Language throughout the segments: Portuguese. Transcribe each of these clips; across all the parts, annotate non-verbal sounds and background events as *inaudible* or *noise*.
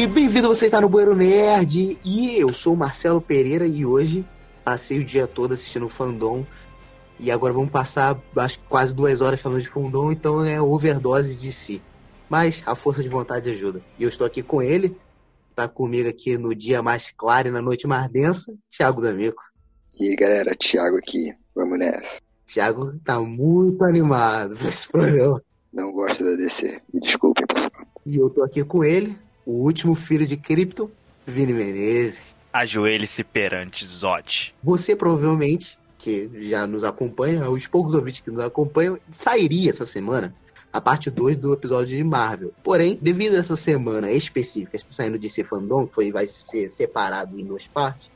E bem-vindo, você está no Bueiro Nerd. E eu sou o Marcelo Pereira e hoje passei o dia todo assistindo o Fandom. E agora vamos passar acho, quase duas horas falando de Fandom, então é overdose de si. Mas a força de vontade ajuda. E eu estou aqui com ele, tá comigo aqui no dia mais claro e na noite mais densa, Thiago D'Amico. E aí galera, Thiago aqui, vamos nessa. Thiago tá muito animado pra esse programa. Não gosto da DC, me desculpem pessoal. E eu tô aqui com ele, o último filho de Krypton, Vini Menezes. Ajoelhe-se perante Zod. Você provavelmente, que já nos acompanha, os poucos ouvintes que nos acompanham, sairia essa semana a parte 2 do episódio de Marvel. Porém, devido a essa semana específica, está saindo de DC Fandom, que foi, vai ser separado em duas partes,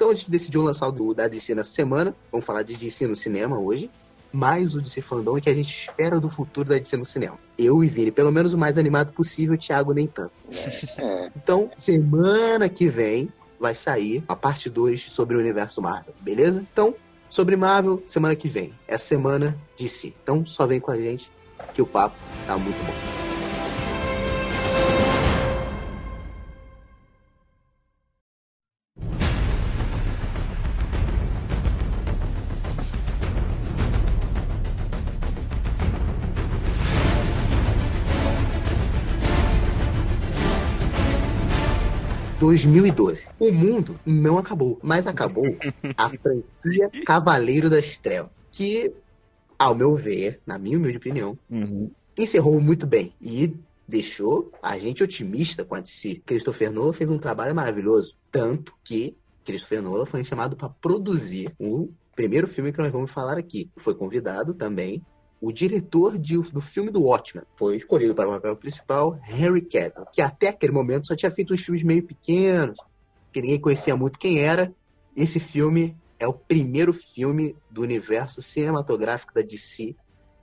então a gente decidiu lançar o da DC nessa semana. Vamos falar de DC no cinema hoje. Mais o DC Fandom que a gente espera do futuro da DC no cinema. Eu e Vini, pelo menos o mais animado possível, o Thiago nem tanto. É, Então, semana que vem vai sair a parte 2 sobre o universo Marvel, beleza? Então, sobre Marvel, semana que vem. Essa semana, DC. Então, só vem com a gente que o papo tá muito bom. ...2012. O mundo não acabou, mas acabou a franquia Cavaleiro das Trevas. Que, ao meu ver, na minha humilde opinião, encerrou muito bem e deixou a gente otimista com a DC. Christopher Nolan fez um trabalho maravilhoso, tanto que Christopher Nolan foi chamado para produzir o primeiro filme que nós vamos falar aqui. Foi convidado também o diretor de- do filme do Watchmen. Foi escolhido para o papel principal Henry Cavill, que até aquele momento só tinha feito uns filmes meio pequenos, que ninguém conhecia muito quem era. Esse filme é o primeiro filme do universo cinematográfico da DC,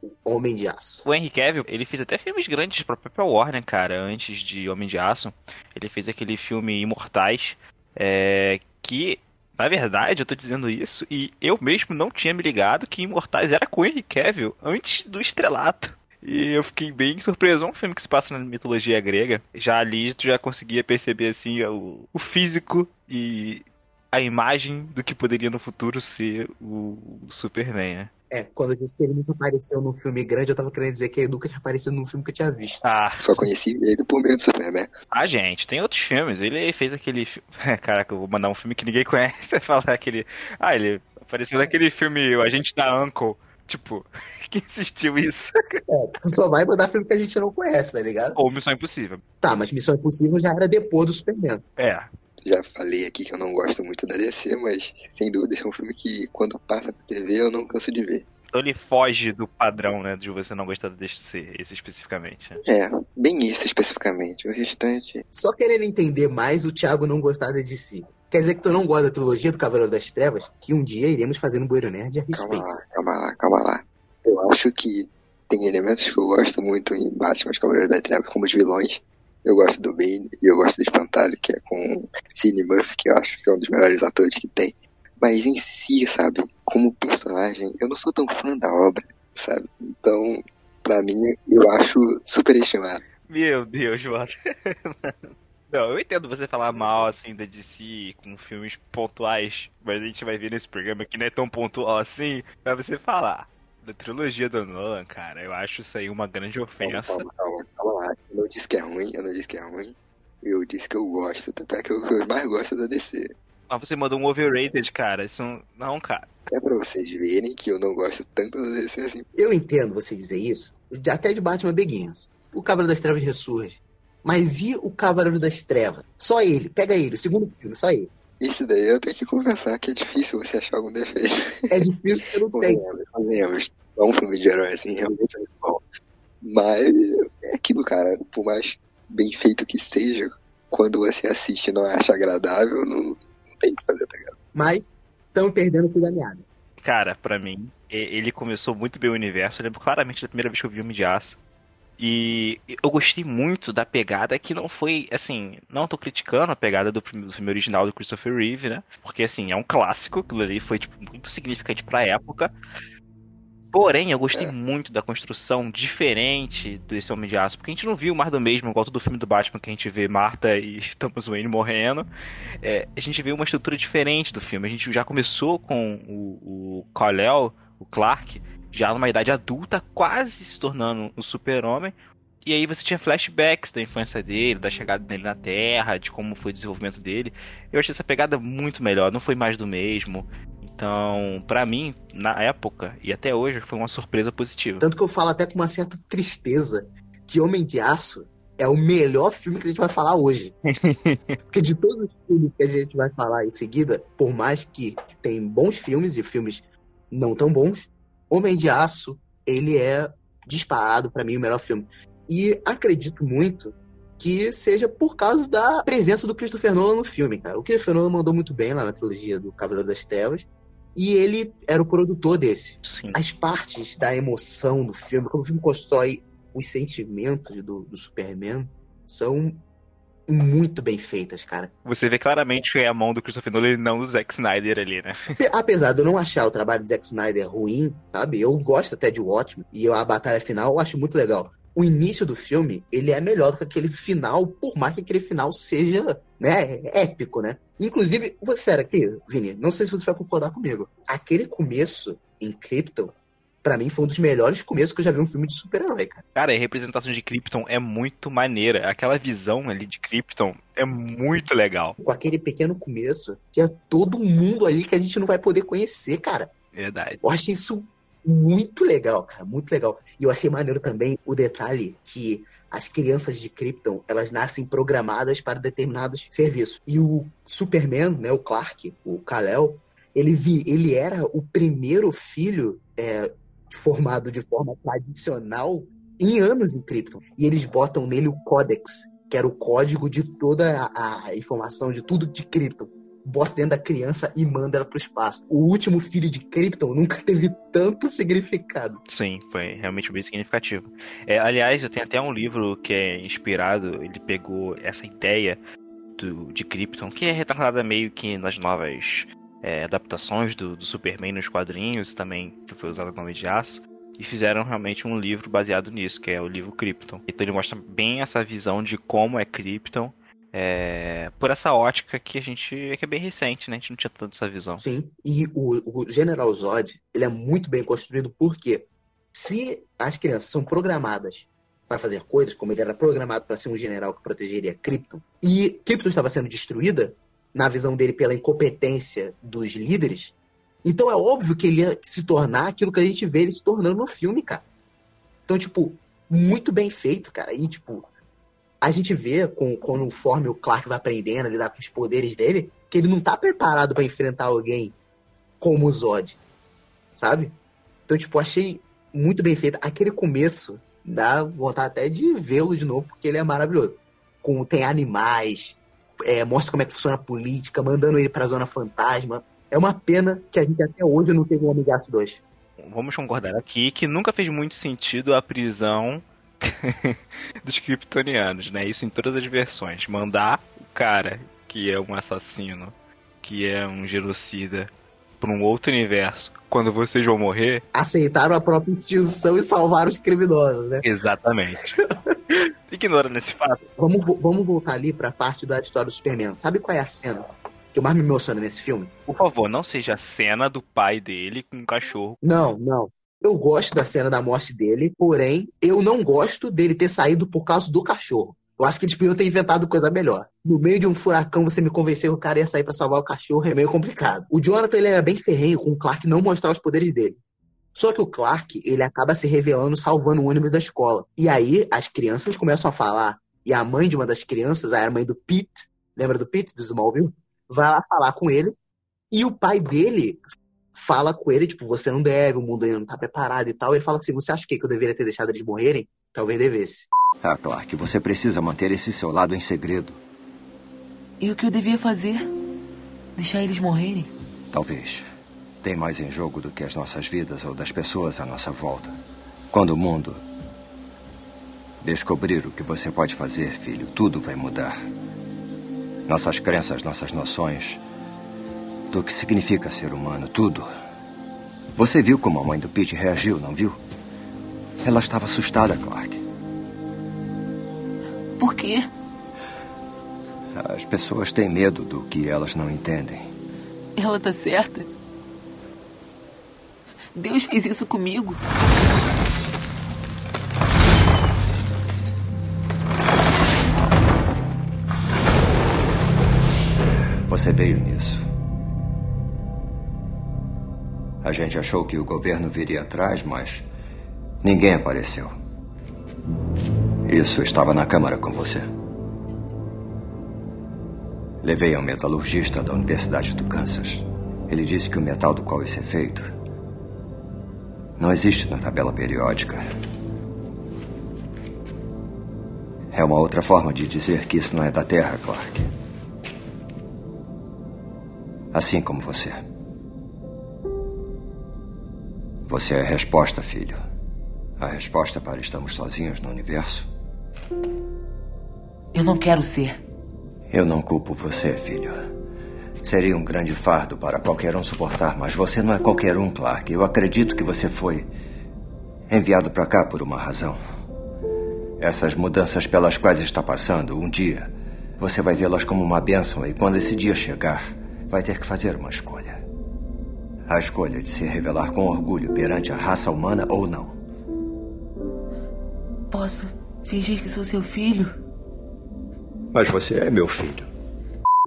o Homem de Aço. O Henry Cavill, ele fez até filmes grandes pra própria Warner, cara, antes de Homem de Aço. Ele fez aquele filme Imortais, é, que, na verdade, eu tô dizendo isso, e eu mesmo não tinha me ligado que Imortais era com Henry Cavill antes do Estrelato. E eu fiquei bem surpreso. É um filme que se passa na mitologia grega. Já ali tu já conseguia perceber assim o, o físico e a imagem do que poderia no futuro ser o Superman, né? É, quando eu disse que ele nunca apareceu num filme grande, eu tava querendo dizer que ele nunca tinha aparecido num filme que eu tinha visto. Ah, só conheci ele por meio do Superman. Ah, gente, tem outros filmes. Ele fez aquele. *laughs* Caraca, eu vou mandar um filme que ninguém *laughs* conhece. Vai falar aquele. Ah, ele apareceu naquele filme O Agente da Uncle. Tipo, *laughs* quem assistiu isso? Tu só vai mandar filme que a gente não conhece, tá ligado? Ou Missão Impossível. Tá, mas Missão Impossível já era depois do Superman. É. Já falei aqui que eu não gosto muito da DC, mas sem dúvida esse é um filme que quando passa na TV eu não canso de ver. Então ele foge do padrão, né? De você não gostar desse esse especificamente. né? É, bem isso especificamente. O restante. Só querendo entender mais o Thiago não gostar da DC. Quer dizer que tu não gosta da trilogia do Cavaleiro das Trevas? Que um dia iremos fazer no Bueiro Nerd a Calma respeito. lá, calma lá, calma lá. Eu acho que tem elementos que eu gosto muito em Batman os Cavaleiros da Treva, como os vilões. Eu gosto do Bane e eu gosto do Espantalho, que é com Cillian Murphy, que eu acho que é um dos melhores atores que tem. Mas em si, sabe, como personagem, eu não sou tão fã da obra, sabe? Então, pra mim, eu acho superestimado. Meu Deus, mano. *laughs* Não, eu entendo você falar mal assim da DC com filmes pontuais, mas a gente vai ver nesse programa que não é tão pontual assim, pra você falar. Da trilogia do Nolan, cara, eu acho isso aí uma grande Calma, ofensa. calma, calma, calma lá. Eu não disse que é ruim, eu não disse que é ruim. Eu disse que eu gosto, tanto é que eu, eu mais gosto da DC. Mas você mandou um overrated, cara. Isso não- não, cara. É pra vocês verem que eu não gosto tanto da DC assim. Eu entendo você dizer isso, até de Batman Begins. O Cavaleiro das Trevas ressurge. Mas e o Cavaleiro das Trevas? Só ele, pega ele, o segundo filme, só ele. Isso daí eu tenho que confessar que é difícil você achar algum defeito. É difícil porque não *laughs* tem. Convenhamos. É um filme de herói, assim, realmente é muito bom. Mas é aquilo, cara. Por mais bem feito que seja, quando você assiste e não acha agradável, não, não tem o que fazer, tá ligado? Mas estamos perdendo o fio da meada. Cara, pra mim, e- ele começou muito bem o universo. Eu lembro claramente da primeira vez que eu vi Homem de Aço. E eu gostei muito da pegada que não foi, assim, não tô criticando a pegada do filme, do filme original do Christopher Reeve, né? Porque, assim, é um clássico, aquilo ali foi, tipo, muito significante pra época. Porém, eu gostei é. muito da construção diferente desse Homem de Aço, porque a gente não viu mais do mesmo, igual todo filme do Batman que a gente vê Marta e *laughs* Thomas Wayne morrendo. É, a gente vê uma estrutura diferente do filme. A gente já começou com o, o Kal-El, o Clark, já numa idade adulta, quase se tornando um super-homem. E aí você tinha flashbacks da infância dele, da chegada dele na Terra, de como foi o desenvolvimento dele. Eu achei essa pegada muito melhor, não foi mais do mesmo. Então, para mim, na época e até hoje, foi uma surpresa positiva. Tanto que eu falo até com uma certa tristeza que Homem de Aço é o melhor filme que a gente vai falar hoje. *laughs* Porque de todos os filmes que a gente vai falar em seguida, por mais que tem bons filmes e filmes não tão bons, Homem de Aço, ele é disparado para mim o melhor filme. E acredito muito que seja por causa da presença do Christopher Nolan no filme, cara. O Christopher Nolan mandou muito bem lá na trilogia do Cavaleiro das Trevas. E ele era o produtor desse. Sim. As partes da emoção do filme, quando o filme constrói os sentimentos do, do Superman, são muito bem feitas, cara. Você vê claramente que é a mão do Christopher Nolan e não do Zack Snyder ali, né? *laughs* Apesar de eu não achar o trabalho do Zack Snyder ruim, sabe? Eu gosto até de Watchmen e a batalha final eu acho muito legal o início do filme, ele é melhor do que aquele final, por mais que aquele final seja, né, épico, né? Inclusive, você era aqui, Vini, não sei se você vai concordar comigo. Aquele começo em Krypton, para mim foi um dos melhores começos que eu já vi um filme de super-herói, cara. Cara, a representação de Krypton é muito maneira. Aquela visão ali de Krypton é muito legal. Com aquele pequeno começo, tinha todo mundo ali que a gente não vai poder conhecer, cara. Verdade. Eu achei isso muito legal, cara, muito legal. E eu achei maneiro também o detalhe que as crianças de Krypton, elas nascem programadas para determinados serviços. E o Superman, né, o Clark, o Kal-El, ele, vi, ele era o primeiro filho é, formado de forma tradicional em anos em Krypton. E eles botam nele o Codex, que era o código de toda a, informação, de tudo de Krypton bota dentro da criança e manda ela pro espaço. O último filho de Krypton nunca *laughs* teve tanto significado. Sim, foi realmente bem significativo. É, aliás, eu tenho até um livro que é inspirado, ele pegou essa ideia do, de Krypton, que é retratada meio que nas novas é, adaptações do, do, Superman nos quadrinhos, também que foi usado nome de aço, e fizeram realmente um livro baseado nisso, que é o livro Krypton. Então ele mostra bem essa visão de como é Krypton é, por essa ótica que a gente que é bem recente, né? A gente não tinha tanta essa visão. Sim, e o, o General Zod, ele é muito bem construído porque se as crianças são programadas para fazer coisas, como ele era programado para ser um general que protegeria Krypton, e Krypton estava sendo destruída, na visão dele pela incompetência dos líderes, então é óbvio que ele ia se tornar aquilo que a gente vê ele se tornando no filme, cara. Então, tipo, muito bem feito, cara. E, tipo, a gente vê, com, conforme o Clark vai aprendendo a lidar com os poderes dele, que ele não tá preparado para enfrentar alguém como o Zod, sabe? Então, tipo, achei muito bem feito. Aquele começo dá vontade até de vê-lo de novo, porque ele é maravilhoso. Com, tem animais, é, mostra como é que funciona a política, mandando ele pra Zona Fantasma. É uma pena que a gente até hoje não teve um Homem Gato 2. Vamos concordar aqui que nunca fez muito sentido a prisão *laughs* dos kryptonianos, né? Isso em todas as versões. Mandar o cara que é um assassino, que é um genocida, para um outro universo, quando vocês vão morrer. Aceitaram a própria extinção e salvaram os criminosos, né? Exatamente. *laughs* Ignora nesse fato. Vamos, vamos voltar ali pra parte da história do Superman. Sabe qual é a cena que mais me emociona nesse filme? Por favor, não seja a cena do pai dele com um cachorro. Não, não. Eu gosto da cena da morte dele, porém, eu não gosto dele ter saído por causa do cachorro. Eu acho que eles podiam ter inventado coisa melhor. No meio de um furacão, você me convenceu que o cara ia sair para salvar o cachorro, é meio complicado. O Jonathan ele era bem ferrenho com o Clark não mostrar os poderes dele. Só que o Clark, ele acaba se revelando salvando o ônibus da escola. E aí, as crianças começam a falar. E a mãe de uma das crianças, a mãe do Pete, lembra do Pete, do Smallville? Vai lá falar com ele. E o pai dele fala com ele, tipo, você não deve, o mundo ainda não tá preparado e tal. Ele fala assim, você acha que eu deveria ter deixado eles morrerem? Talvez devesse. Ah, Clark, você precisa manter esse seu lado em segredo. E o que eu devia fazer? Deixar eles morrerem? Talvez. Tem mais em jogo do que as nossas vidas ou das pessoas à nossa volta. Quando o mundo descobrir o que você pode fazer, filho, tudo vai mudar. Nossas crenças, nossas noções, do que significa ser humano, tudo Você viu como a mãe do Pete reagiu, não viu? Ela estava assustada, Clark. Por quê? As pessoas têm medo do que elas não entendem. Ela tá certa. Deus fez isso comigo. Você veio nisso. A gente achou que o governo viria atrás, mas ninguém apareceu. Isso estava na Câmara com você. Levei um metalurgista da Universidade do Kansas. Ele disse que o metal do qual isso é feito não existe na tabela periódica. É uma outra forma de dizer que isso não é da Terra, Clark. Assim como você. Você é a resposta, filho. A resposta para estamos sozinhos no universo. Eu não quero ser. Eu não culpo você, filho. Seria um grande fardo para qualquer um suportar, mas você não é qualquer um, Clark. Eu acredito que você foi enviado para cá por uma razão. Essas mudanças pelas quais está passando, um dia, você vai vê-las como uma bênção e quando esse dia chegar, vai ter que fazer uma escolha. A escolha de se revelar com orgulho perante a raça humana ou não. Posso fingir que sou seu filho? Mas você é meu filho.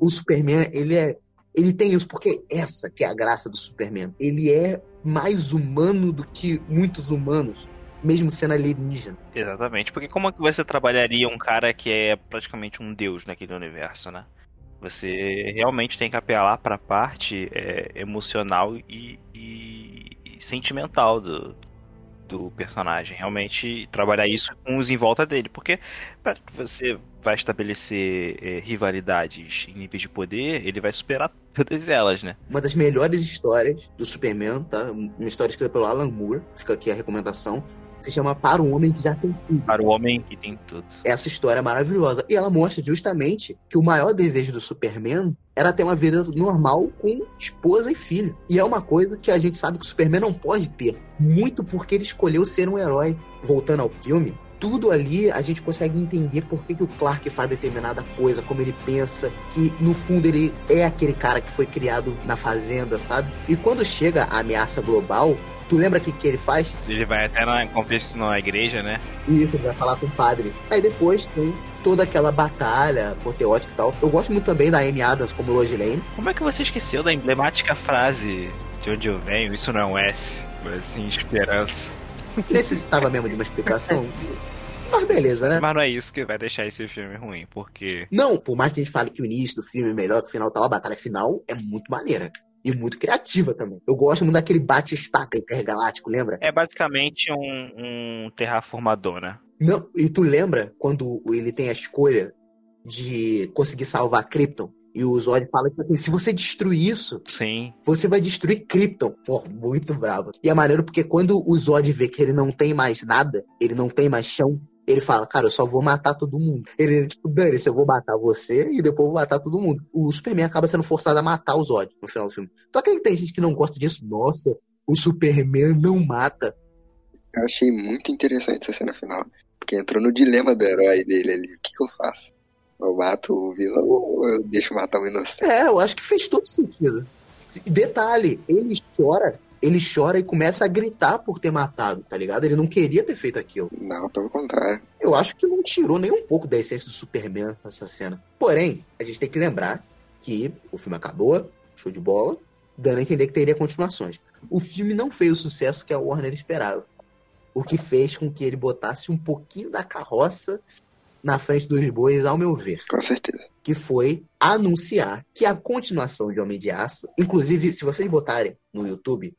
O Superman, ele é. Ele tem isso, porque essa que é a graça do Superman. Ele é mais humano do que muitos humanos, mesmo sendo alienígena. Exatamente, porque como é que você trabalharia um cara que é praticamente um deus naquele universo, né? Você realmente tem que apelar para a parte é, emocional e, e, e, sentimental do, do personagem. Realmente trabalhar isso com os em volta dele. Porque você vai estabelecer é, rivalidades em níveis de poder, ele vai superar todas elas, né? Uma das melhores histórias do Superman, tá? Uma história escrita pelo Alan Moore, fica aqui a recomendação se chama Para o Homem que Já Tem Tudo. Para o Homem que Tem Tudo. Essa história é maravilhosa. E ela mostra justamente que o maior desejo do Superman era ter uma vida normal com esposa e filho. E é uma coisa que a gente sabe que o Superman não pode ter. Muito porque ele escolheu ser um herói. Voltando ao filme, tudo ali a gente consegue entender por que, que, o Clark faz determinada coisa, como ele pensa, que no fundo ele é aquele cara que foi criado na fazenda, sabe? E quando chega a ameaça global, Tu lembra o que, que ele faz? Ele vai até na na igreja, né? Isso, ele vai falar com o padre. Aí depois tem toda aquela batalha apoteótica e tal. Eu gosto muito também da Amy Adams como Lois Lane. Como é que você esqueceu da emblemática frase de onde eu venho? Isso não é um S, mas assim, esperança. Necessitava mesmo de uma explicação. Mas beleza, né? Mas não é isso que vai deixar esse filme ruim, porque. Não, por mais que a gente fale que o início do filme é melhor que o final tal, a batalha final é muito maneira e muito criativa também. Eu gosto muito daquele bate-estaca intergaláctico, lembra? É basicamente um, um terraformador, né? Não, e tu lembra quando ele tem a escolha de conseguir salvar Krypton? E o Zod fala que assim, se você destruir isso, Sim. você vai destruir Krypton. Pô, muito bravo. E é maneiro porque quando o Zod vê que ele não tem mais nada, ele não tem mais chão, ele fala, cara, eu só vou matar todo mundo. Ele, tipo, dane-se, eu vou matar você e depois vou matar todo mundo. O Superman acaba sendo forçado a matar o Zod no final do filme. Tu acredita que tem gente que não gosta disso? Nossa, o Superman não mata. Eu achei muito interessante essa cena final. Porque entrou no dilema do herói dele ali. O que, que eu faço? Eu mato o vilão ou eu deixo matar o inocente? É, eu acho que fez todo sentido. Detalhe, ele chora ele chora e começa a gritar por ter matado, tá ligado? Ele não queria ter feito aquilo. Não, pelo contrário. Eu acho que não tirou nem um pouco da essência do Superman essa cena. Porém, a gente tem que lembrar que o filme acabou, show de bola, dando a entender que teria continuações. O filme não fez o sucesso que a Warner esperava. O que fez com que ele botasse um pouquinho da carroça na frente dos bois, ao meu ver. Com certeza. Que foi anunciar que a continuação de Homem de Aço, inclusive, se vocês botarem no YouTube,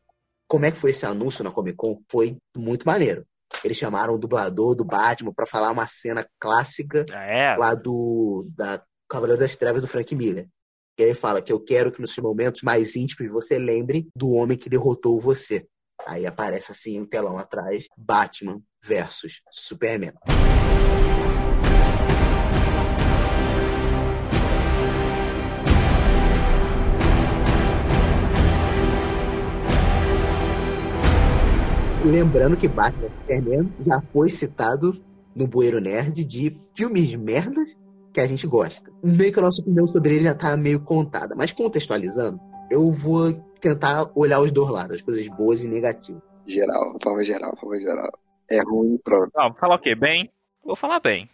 como é que foi esse anúncio na Comic Con? Foi muito maneiro. Eles chamaram o dublador do Batman para falar uma cena clássica ah, é. lá do da Cavaleiro das Trevas do Frank Miller. Que ele fala que eu quero que nos momentos mais íntimos você lembre do homem que derrotou você. Aí aparece assim um telão atrás, Batman versus Superman. Lembrando que Batman Superman já foi citado no Bueiro Nerd de filmes merdas que a gente gosta. Meio que a nossa opinião sobre ele já tá meio contada, mas contextualizando, eu vou tentar olhar os dois lados, as coisas boas e negativas. Geral, forma geral, forma geral. É ruim, pronto. Não, falar o quê? Bem? Vou falar bem.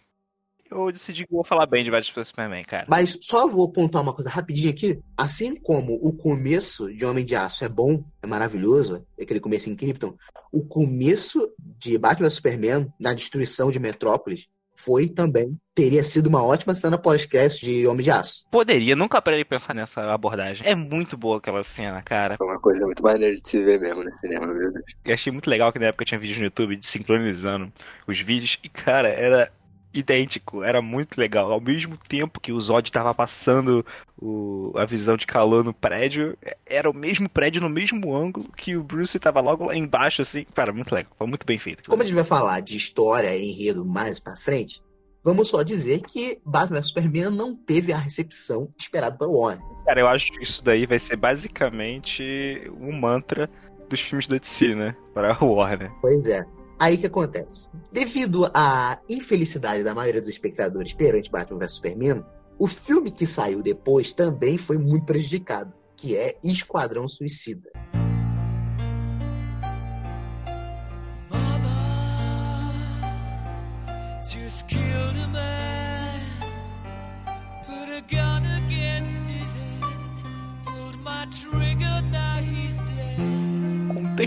Eu decidi que vou falar bem de Batman Superman, cara. Mas só vou pontuar uma coisa rapidinho aqui. Assim como o começo de Homem de Aço é bom, é maravilhoso, é aquele começo em Krypton, o começo de Batman Superman, na destruição de Metrópolis, foi também. Teria sido uma ótima cena pós-crédito de Homem de Aço. Poderia, nunca parei de pensar nessa abordagem. É muito boa aquela cena, cara. Foi uma coisa muito maneira de se ver mesmo no cinema, meu Deus. Eu achei muito legal que na época tinha vídeos no YouTube sincronizando os vídeos. E, cara, era idêntico, era muito legal. Ao mesmo tempo que o Zod estava passando o, a visão de calor no prédio, era o mesmo prédio no mesmo ângulo que o Bruce estava logo lá embaixo, assim. Cara, muito legal, foi muito bem feito. Como a gente vai falar de história e enredo mais pra frente, vamos só dizer que Batman Superman não teve a recepção esperada pelo Warner. Cara, eu acho que isso daí vai ser basicamente um mantra dos filmes da DC, né? Para o Warner. Pois é. Aí que acontece? Devido à infelicidade da maioria dos espectadores perante Batman vs Superman, o filme que saiu depois também foi muito prejudicado, que é Esquadrão Suicida. just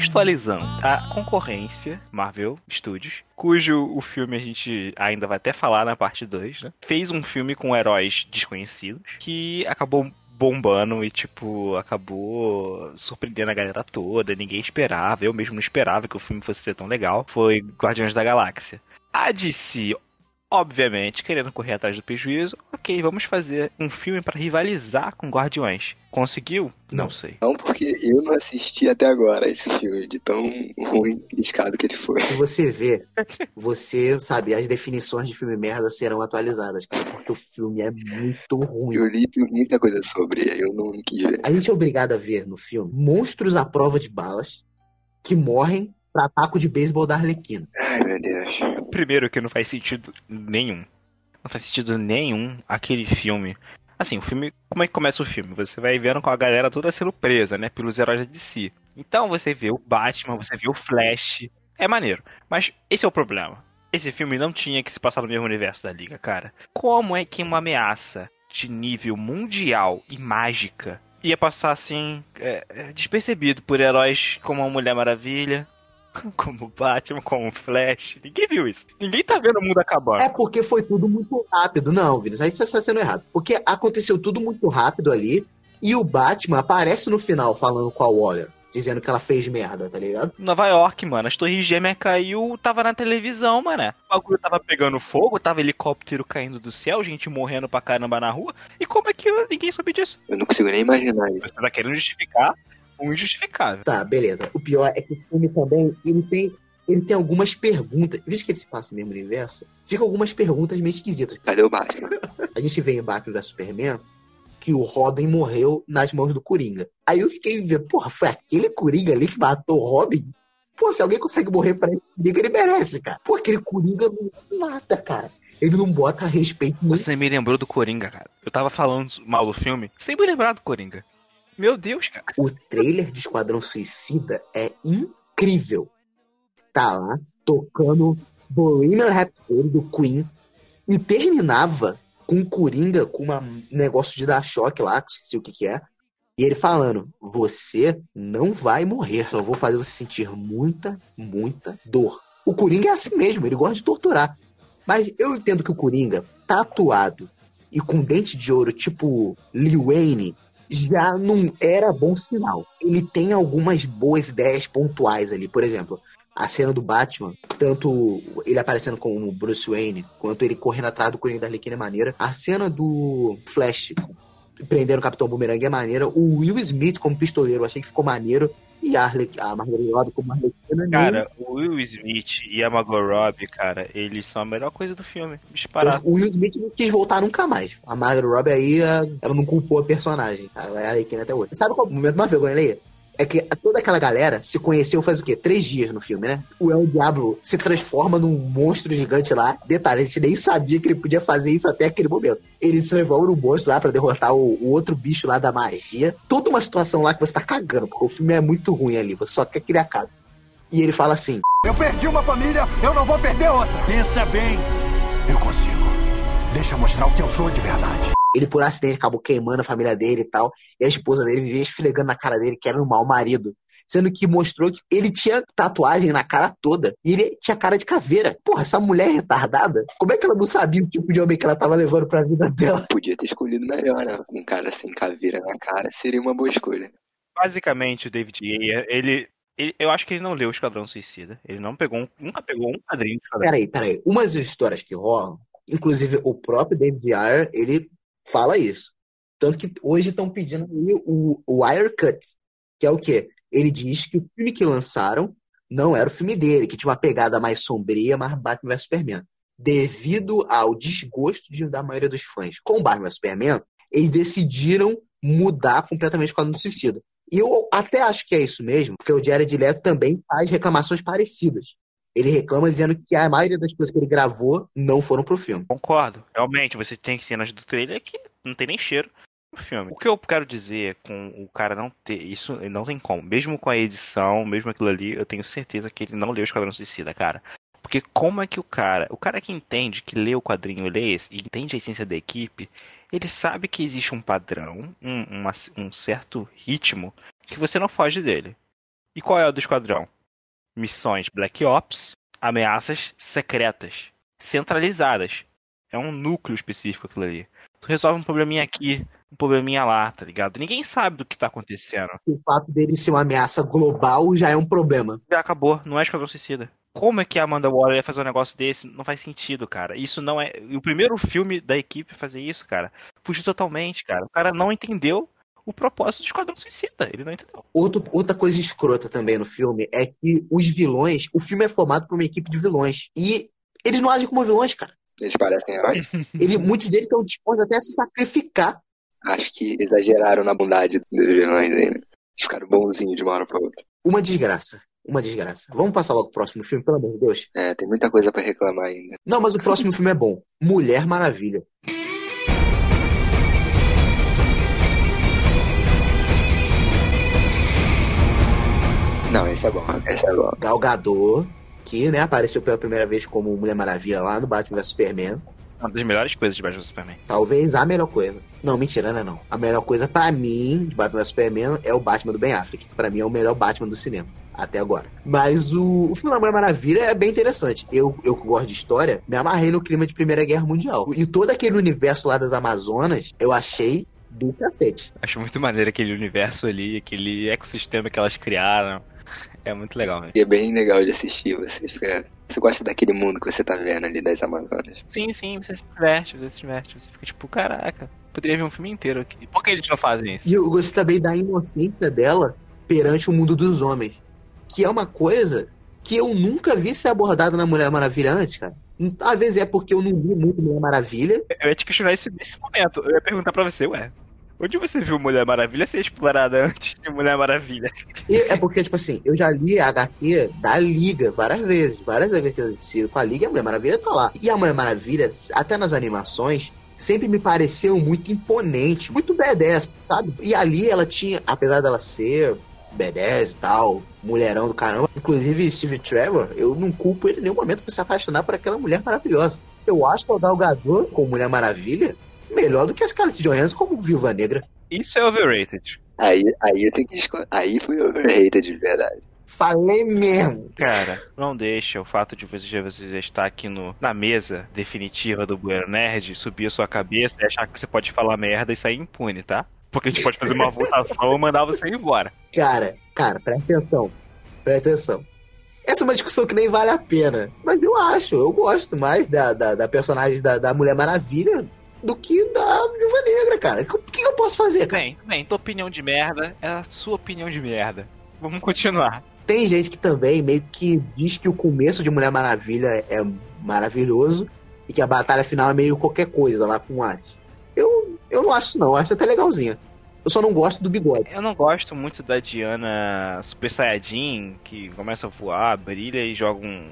contextualizando a concorrência Marvel Studios, cujo o filme a gente ainda vai até falar na parte 2, né? Fez um filme com heróis desconhecidos que acabou bombando e, tipo, acabou surpreendendo a galera toda. Ninguém esperava, eu mesmo não esperava que o filme fosse ser tão legal. Foi Guardiões da Galáxia. A DC, obviamente, querendo correr atrás do prejuízo, ok, vamos fazer um filme para rivalizar com Guardiões. Conseguiu? Não. não sei. Não, porque eu não assisti até agora esse filme, de tão ruim escado que ele foi. Se você vê, você sabe, as definições de filme merda serão atualizadas, cara, porque o filme é muito ruim. Eu li muita coisa sobre, eu não quis ver. A gente é obrigado a ver no filme monstros à prova de balas que morrem pra taco de beisebol da Arlequina. Ai, meu Deus. Primeiro que não faz sentido nenhum. Não faz sentido nenhum aquele filme. Assim, o filme. Como é que começa o filme? Você vai vendo com a galera toda sendo presa, né? Pelos heróis de si. Então você vê o Batman, você vê o Flash. É maneiro. Mas esse é o problema. Esse filme não tinha que se passar no mesmo universo da Liga, cara. Como é que uma ameaça de nível mundial e mágica ia passar assim, é, é despercebido por heróis como a Mulher Maravilha, *laughs* como Batman, como Flash. Ninguém viu isso. Ninguém tá vendo o mundo acabar. É porque foi tudo muito rápido. Não, Vinícius, aí você está sendo errado. Porque aconteceu tudo muito rápido ali e o Batman aparece no final falando com a Waller. Dizendo que ela fez merda, tá ligado? Nova York, mano, as torres gêmeas caiu, tava na televisão, mano. O bagulho tava pegando fogo, tava helicóptero caindo do céu, gente morrendo pra caramba na rua. E como é que ninguém soube disso? Eu não consigo nem imaginar isso. Você tá querendo justificar um injustificável. Tá, beleza. O pior é que o filme também, ele tem, ele tem algumas perguntas. Visto que ele se passa no mesmo universo, ficam algumas perguntas meio esquisitas. Cadê o Batman? A gente vê em Batman da Superman que o Robin morreu nas mãos do Coringa. Aí eu fiquei vendo, porra, foi aquele Coringa ali que matou o Robin? Pô, se alguém consegue morrer pra ele, ele merece, cara. Pô, aquele Coringa não mata, cara. Ele não bota respeito. Você me lembrou do Coringa, cara. Eu tava falando mal do filme, sem me lembrar do Coringa. Meu Deus, cara. O trailer de Esquadrão Suicida é incrível. Tá lá, tocando Bohemian Rhapsody do Queen e terminava com Coringa com um negócio de dar choque lá, que esqueci o que que é. E ele falando: Você não vai morrer, só vou fazer você sentir muita, muita dor. O Coringa é assim mesmo, ele gosta de torturar. Mas eu entendo que o Coringa, tatuado e com dente de ouro, tipo Lil Wayne, já não era bom sinal. Ele tem algumas boas ideias pontuais ali. Por exemplo, a cena do Batman, tanto ele aparecendo como Bruce Wayne, quanto ele correndo atrás do Coringa da Arlequina é maneira. A cena do Flash prendendo o Capitão Boomerang é maneira. O Will Smith como pistoleiro, eu achei que ficou maneiro. E a, Arle a Margot Robbie como Arlequina... Cara, o Will Smith e a Margot Robbie, cara, eles são a melhor coisa do filme. Disparado. O Will Smith não quis voltar nunca mais. A Margot Robbie aí, ela não culpou a personagem. Ela é a Arlequina até hoje. Sabe qual é o momento mais vergonha ali? É que toda aquela galera se conheceu faz o quê? Três dias no filme, né? O El Diablo se transforma num monstro gigante lá. Detalhe, a gente nem sabia que ele podia fazer isso até aquele momento. Ele se transforma num monstro lá para derrotar o, o, outro bicho lá da magia. Toda uma situação lá que você tá cagando, porque o filme é muito ruim ali. Você só quer que ele acabe. E ele fala assim: Eu perdi uma família, eu não vou perder outra. Pensa bem. Eu consigo. Deixa eu mostrar o que eu sou de verdade. Ele, por acidente, acabou queimando a família dele e tal. E a esposa dele vivia esfregando na cara dele que era um mau marido. Sendo que mostrou que ele tinha tatuagem na cara toda. E ele tinha cara de caveira. Porra, essa mulher é retardada. Como é que ela não sabia o tipo de homem que ela tava levando pra vida dela? Podia ter escolhido melhor, né? Um cara sem caveira na cara seria uma boa escolha. Basicamente, o David Ayer, ele ele, eu acho que ele não leu o Esquadrão Suicida. Ele não pegou um, nunca pegou um quadrinho Peraí, peraí. Umas histórias que rolam, inclusive o próprio David Ayer, ele fala isso. Tanto que hoje estão pedindo o, o Wirecut, que é o quê? Ele diz que o filme que lançaram não era o filme dele, que tinha uma pegada mais sombria, mais Batman vs Superman. Devido ao desgosto de, da maioria dos fãs com Batman vs Superman, eles decidiram mudar completamente o quadro do suicida. E eu até acho que é isso mesmo, porque o Jared Leto também faz reclamações parecidas. Ele reclama dizendo que a maioria das coisas que ele gravou não foram pro filme. Concordo. Realmente, você tem cenas do trailer que não tem nem cheiro pro filme. O que eu quero dizer com o cara não ter. Isso não tem como. Mesmo com a edição, mesmo aquilo ali, eu tenho certeza que ele não leu Esquadrão Suicida, cara. Porque como é que o cara. O cara que entende, que lê o quadrinho, lê esse, e entende a essência da equipe, ele sabe que existe um padrão, um, uma, um certo ritmo, que você não foge dele. E qual é o do esquadrão? Missões Black Ops, ameaças secretas, centralizadas. É um núcleo específico aquilo ali. Tu resolve um probleminha aqui, um probleminha lá, tá ligado? Ninguém sabe do que tá acontecendo. O fato dele ser uma ameaça global já é um problema. Já acabou, não é Esquadrão Suicida. Como é que a Amanda Waller ia fazer um negócio desse? Não faz sentido, cara. Isso não é. O primeiro filme da equipe fazer isso, cara, fugiu totalmente, cara. O cara não entendeu o propósito do Esquadrão Suicida. Ele não entendeu. Outro, outra coisa escrota também no filme é que os vilões. O filme é formado por uma equipe de vilões. E eles não agem como vilões, cara. Eles parecem heróis. *laughs* Ele, muitos deles estão dispostos até a se sacrificar. Acho que exageraram na bondade dos vilões aí, né? Ficaram bonzinhos de uma hora pra outra. Uma desgraça. Uma desgraça. Vamos passar logo pro próximo filme, pelo amor de Deus? É, tem muita coisa para reclamar ainda. Não, mas o próximo filme é bom. Mulher Maravilha. Esse é bom, esse é bom. Galgador, que né, apareceu pela primeira vez como Mulher Maravilha lá no Batman vs Superman. Uma das melhores coisas de Batman vs Superman. Talvez a melhor coisa. Não, mentira, não é não. A melhor coisa para mim de Batman vs Superman é o Batman do Ben Affleck. Para mim é o melhor Batman do cinema até agora. Mas o, o filme da Mulher Maravilha é bem interessante. Eu, eu que gosto de história, me amarrei no clima de Primeira Guerra Mundial. E todo aquele universo lá das Amazonas, eu achei do cacete. Acho muito maneiro aquele universo ali, aquele ecossistema que elas criaram. É muito legal, né? E é bem legal de assistir, você fica. Você gosta daquele mundo que você tá vendo ali das Amazonas. Sim, sim, você se diverte, você se diverte, você fica tipo, caraca, poderia ver um filme inteiro aqui. Por que eles não fazem isso? E eu gostei também da inocência dela perante o mundo dos homens que é uma coisa que eu nunca vi ser abordada na Mulher Maravilha antes, cara. Às vezes é porque eu não vi muito Mulher Maravilha. Eu ia te questionar isso nesse momento. Eu ia perguntar pra você, ué, onde você viu Mulher Maravilha ser explorada antes de Mulher Maravilha? E é porque, tipo assim, eu já li a HQ da Liga várias vezes, várias HQs com a Liga e a Mulher Maravilha tá lá. E a Mulher Maravilha, até nas animações, sempre me pareceu muito imponente, muito badass, sabe? E ali ela tinha, apesar dela ser B10 e tal, mulherão do caramba. Inclusive, Steve Trevor, eu não culpo ele em nenhum momento por se apaixonar por aquela mulher maravilhosa. Eu acho que o Gal Gadot, com Mulher Maravilha, melhor do que as Scarlett Johansson como Viúva Negra. Isso é overrated. Aí, aí eu tenho que Aí foi overrated de verdade. Falei mesmo. Cara, não deixa o fato de você, você já estar aqui no, na mesa definitiva do Bueiro Nerd subir a sua cabeça e achar que você pode falar merda e sair impune, tá? Porque a gente pode fazer uma *laughs* votação e mandar você embora. Cara, cara, presta atenção. Presta atenção. Essa é uma discussão que nem vale a pena. Mas eu acho, eu gosto mais da, da, da personagem da, da Mulher Maravilha do que da Viúva Negra, cara. O que, que eu posso fazer, cara? Bem, bem, tua opinião de merda é a sua opinião de merda. Vamos continuar. Tem gente que também meio que diz que o começo de Mulher Maravilha é maravilhoso e que a batalha final é meio qualquer coisa lá com o Ares. Eu, eu não acho não, eu acho até legalzinha. Eu só não gosto do bigode. Eu não gosto muito da Diana Super Saiyajin, que começa a voar, brilha e joga um,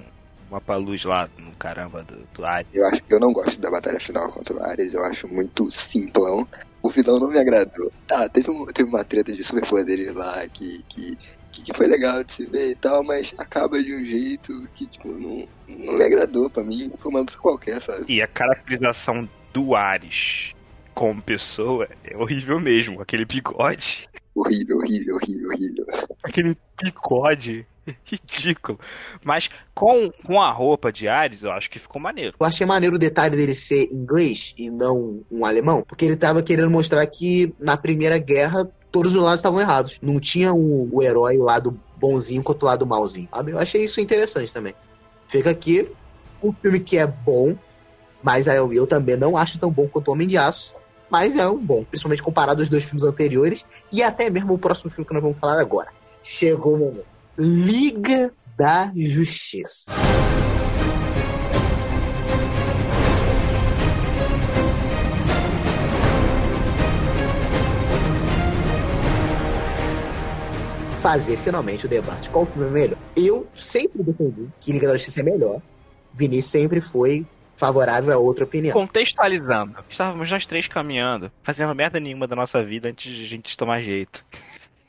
uma luz lá no caramba do, do Ares. Eu acho que eu não gosto da batalha final contra o Ares, eu acho muito simplão. O vilão não me agradou. Tá, teve, um, teve uma treta de superpoderes lá que, que, que foi legal de se ver e tal, mas acaba de um jeito que, tipo, não, não me agradou pra mim. Foi uma luta qualquer, sabe? E a caracterização do Ares como pessoa é horrível mesmo. Aquele bigode. Horrível, horrível, horrível, horrível. Aquele bigode *laughs* ridículo. Mas com, com a roupa de Ares, eu acho que ficou maneiro. Eu achei maneiro o detalhe dele ser inglês e não um alemão, porque ele tava querendo mostrar que na Primeira Guerra todos os lados estavam errados. Não tinha o, o herói, o lado bonzinho contra o lado malzinho. Sabe? Eu achei isso interessante também. Fica aqui um filme que é bom, mas eu, eu também não acho tão bom quanto o Homem de Aço. Mas é um bom, principalmente comparado aos dois filmes anteriores e até mesmo o próximo filme que nós vamos falar agora. Chegou o momento. Liga da Justiça. fazer finalmente o debate. Qual filme é melhor? Eu sempre defendi que Liga da Justiça é melhor. Vinícius sempre foi favorável a outra opinião. Contextualizando, estávamos nós três caminhando, fazendo merda nenhuma da nossa vida antes de a gente tomar jeito.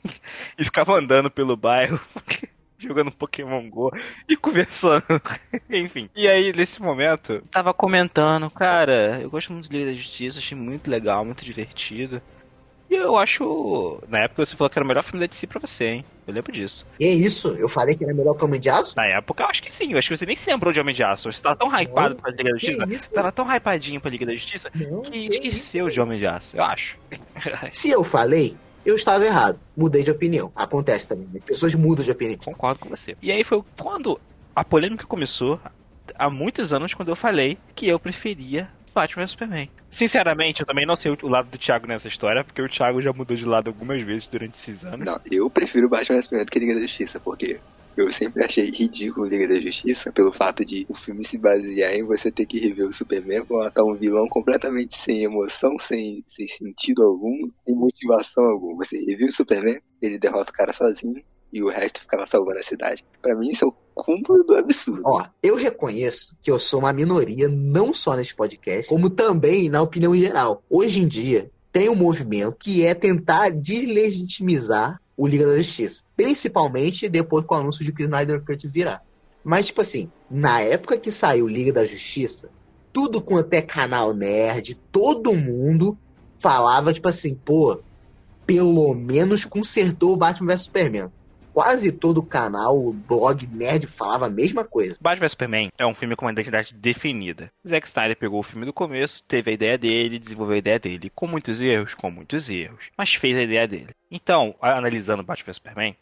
*laughs* e ficava andando pelo bairro, *laughs* jogando Pokémon Go e conversando. *laughs* Enfim. E aí, nesse momento, tava comentando, cara, eu gosto muito de Liga da Justiça, achei muito legal, muito divertido. E eu acho. Na época você falou que era o melhor filme da DC pra você, hein? Eu lembro disso. E é isso? Eu falei que era melhor que Homem de Aço? Na época eu acho que sim. Eu acho que você nem se lembrou de Homem de Aço. Você tava tão hypado pra Liga da Justiça. Você tava tão hypadinho pra Liga da Justiça não, que esqueceu isso? de Homem de Aço, eu acho. Se eu falei, eu estava errado. Mudei de opinião. Acontece também. Né? Pessoas mudam de opinião. Concordo com você. E aí foi quando a polêmica começou, há muitos anos, quando eu falei que eu preferia Batman vs Superman. Sinceramente, eu também não sei o lado do Thiago nessa história, porque o Thiago já mudou de lado algumas vezes durante esses anos. Não, eu prefiro Batman vs Superman do que Liga da Justiça, porque eu sempre achei ridículo Liga da Justiça pelo fato de o filme se basear em você ter que rever o Superman pra matar um vilão completamente sem emoção, sem, sem sentido algum, sem motivação alguma. Você reviu o Superman, ele derrota o cara sozinho e o resto ficava salvando a cidade. Para mim, isso é o cúmulo do absurdo. Ó, eu reconheço que eu sou uma minoria, não só nesse podcast, como também na opinião geral. Hoje em dia, tem um movimento que é tentar deslegitimizar o Liga da Justiça. Principalmente depois com o anúncio de que o Snyder Cut virar. Mas, tipo assim, na época que saiu Liga da Justiça, tudo com até canal nerd, todo mundo falava, tipo assim, pô, pelo menos consertou o Batman vs Superman quase todo canal, o blog nerd falava a mesma coisa. Batman vs Superman é um filme com uma identidade definida. Zack Snyder pegou o filme do começo, teve a ideia dele, desenvolveu a ideia dele, com muitos erros, com muitos erros, mas fez a ideia dele. Então, analisando Batman vs Superman,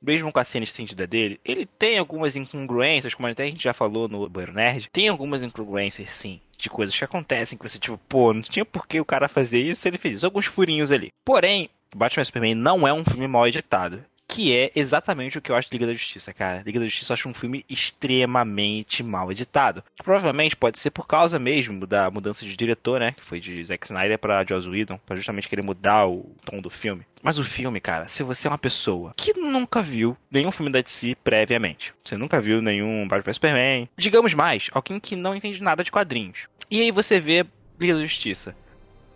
mesmo com a cena estendida dele, ele tem algumas incongruências, como até a gente já falou no Banheiro Nerd, tem algumas incongruências sim, de coisas que acontecem que você tipo, pô, não tinha por que o cara fazer isso, ele fez isso, alguns furinhos ali. Porém, Batman Superman não é um filme mal editado que é exatamente o que eu acho de Liga da Justiça, cara. Liga da Justiça eu acho um filme extremamente mal editado. Provavelmente pode ser por causa mesmo da mudança de diretor, né? Que foi de Zack Snyder pra Joss Whedon, pra justamente querer mudar o tom do filme. Mas o filme, cara, se você é uma pessoa que nunca viu nenhum filme da DC previamente, você nunca viu nenhum Batman Superman, digamos mais, alguém que não entende nada de quadrinhos. E aí você vê Liga da Justiça.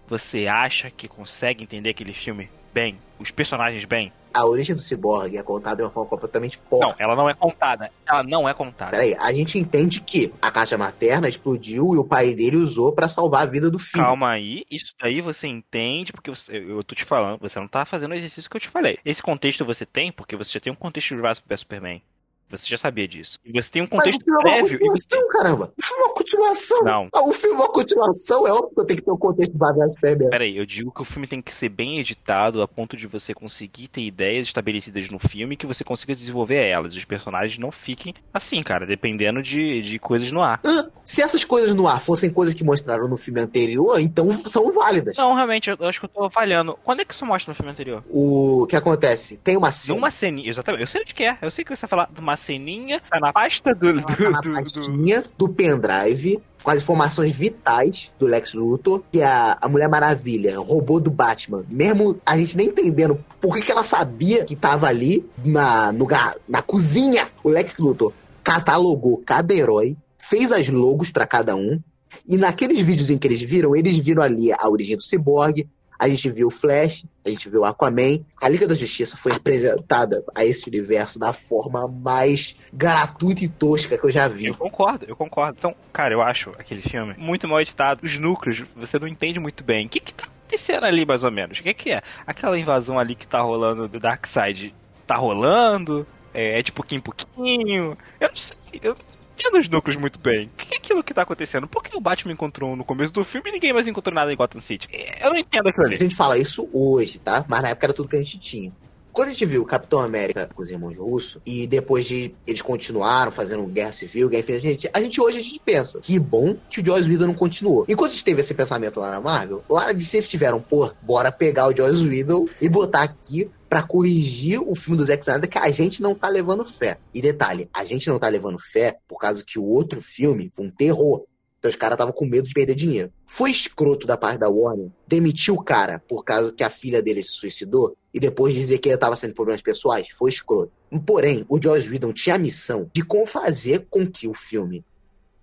Você acha que consegue entender aquele filme bem, os personagens bem, a origem do ciborgue é contada de uma forma completamente porca. Não, ela não é contada. Ela não é contada. Peraí, a gente entende que a caixa materna explodiu e o pai dele usou para salvar a vida do filho. Calma aí, isso daí você entende, porque você, eu tô te falando, você não tá fazendo o exercício que eu te falei. Esse contexto você tem, porque você já tem um contexto de Batman Superman. Você já sabia disso. E você tem um contexto Mas o filme prévio. É uma continuação, você... caramba. O filme é uma continuação. Não. Ah, o filme é uma continuação, é óbvio que eu tenho que ter um contexto de Superman. Peraí, eu digo que o filme tem que ser bem editado a ponto de você conseguir ter ideias estabelecidas no filme que você consiga desenvolver elas. Os personagens não fiquem assim, cara, dependendo de, de coisas no ar. Ah, se essas coisas no ar fossem coisas que mostraram no filme anterior, então são válidas. Não, realmente, eu, eu acho que eu tô falhando. Quando é que isso mostra no filme anterior? O que acontece? Tem uma cena. Uma cena, exatamente. Eu sei onde que é. Eu sei que você vai falar de uma ceninha, tá na pasta do. do, tá na pastinha do, do pendrive com as informações vitais do Lex Luthor, que a, a Mulher Maravilha roubou do Batman, mesmo a gente nem entendendo por que, que ela sabia que tava ali na, no, na cozinha. O Lex Luthor catalogou cada herói, fez as logos para cada um, e naqueles vídeos em que eles viram, eles viram ali a origem do Cyborg, a gente viu o Flash, a gente viu o Aquaman. A Liga da Justiça foi apresentada a esse universo da forma mais gratuita e tosca que eu já vi. Eu concordo, eu concordo. Então, cara, eu acho aquele filme muito mal editado. Os núcleos, você não entende muito bem. O que que tá acontecendo ali, mais ou menos? O que que é? Aquela invasão ali que tá rolando do Darkseid, tá rolando? É, é de pouquinho em pouquinho? Eu não sei, eu entendo os núcleos muito bem. O que é aquilo que tá acontecendo? Por que o Batman encontrou no começo do filme e ninguém mais encontrou nada em Gotham City? Eu não entendo aquilo ali. A gente fala isso hoje, tá? Mas na época era tudo que a gente tinha. Quando a gente viu o Capitão América com os irmãos russos, e depois de eles continuaram fazendo guerra civil, guerra infinita, a gente, a gente hoje a gente pensa, que bom que o Joss Whedon não continuou. Enquanto a gente teve esse pensamento lá na Marvel, lá na DC eles tiveram, pô, bora pegar o Joss Whedon e botar aqui para corrigir o filme do Zack Snyder que a gente não tá levando fé. E detalhe, a gente não tá levando fé por causa que o outro filme foi um terror. Então os caras estavam com medo de perder dinheiro. Foi escroto da parte da Warner demitir o cara por causa que a filha dele se suicidou e depois dizer que ele estava sendo problemas pessoais. Foi escroto. Porém, o Joss Whedon tinha a missão de fazer com que o filme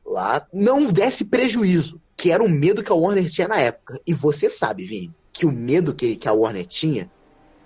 lá não desse prejuízo, que era o medo que a Warner tinha na época. E você sabe, Vini, que o medo que a Warner tinha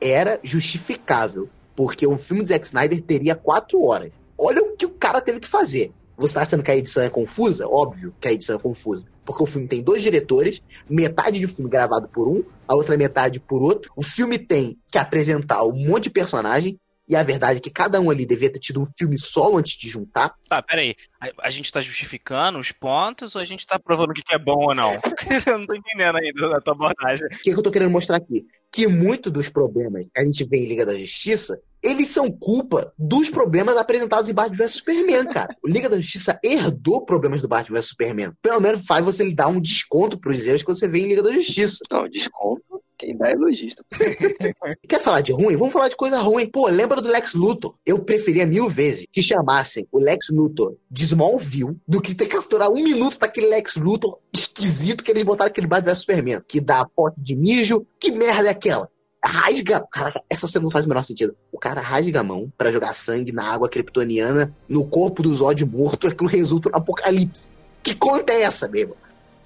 era justificável, porque um filme de Zack Snyder teria quatro horas. Olha o que o cara teve que fazer. Você está achando que a edição é confusa? Óbvio que a edição é confusa. Porque o filme tem dois diretores, metade do filme gravado por um, a outra metade por outro. O filme tem que apresentar um monte de personagem, e a verdade é que cada um ali devia ter tido um filme solo antes de juntar. Tá, peraí. A, a gente tá justificando os pontos ou a gente tá provando o que, que é bom ou não? *laughs* eu não tô entendendo ainda a tua abordagem. O que, que eu tô querendo mostrar aqui? Que muito dos problemas que a gente vê em Liga da Justiça, eles são culpa dos problemas apresentados em Batman vs Superman, cara. O Liga da Justiça herdou problemas do Batman vs Superman. Pelo menos faz você dar um desconto pros erros que você vê em Liga da Justiça. Não, desconto quem dá é lojista. *laughs* Quer falar de ruim? Vamos falar de coisa ruim. Pô, lembra do Lex Luthor? Eu preferia mil vezes que chamassem o Lex Luthor de Smallville do que ter que capturar um minuto daquele Lex Luthor esquisito que eles botaram aquele Batman vs Superman. Que dá pote de mijo. Que merda é aquela? rasga. Cara, essa cena não faz o menor sentido. O cara rasga a mão para jogar sangue na água kryptoniana no corpo do Zod morto, aquilo resulta no apocalipse. Que conta é essa, mesmo?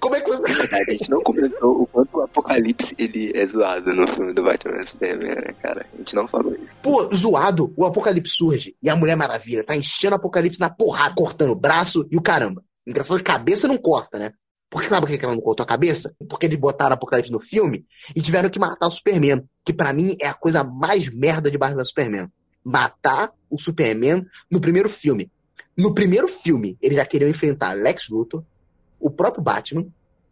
Como é que você. A gente não comentou o quanto o Apocalipse ele é zoado no filme do Batman vs Superman, né, cara? A gente não falou isso. Pô, zoado, o Apocalipse surge e a Mulher Maravilha tá enchendo o Apocalipse na porrada, cortando o braço e o caramba. Engraçado que cabeça não corta, né? Por que sabe por que ela não cortou a cabeça? Porque eles botaram Apocalipse no filme e tiveram que matar o Superman. Que para mim é a coisa mais merda de Batman vs Superman. Matar o Superman no primeiro filme. No primeiro filme, eles já queriam enfrentar Lex Luthor, o próprio Batman,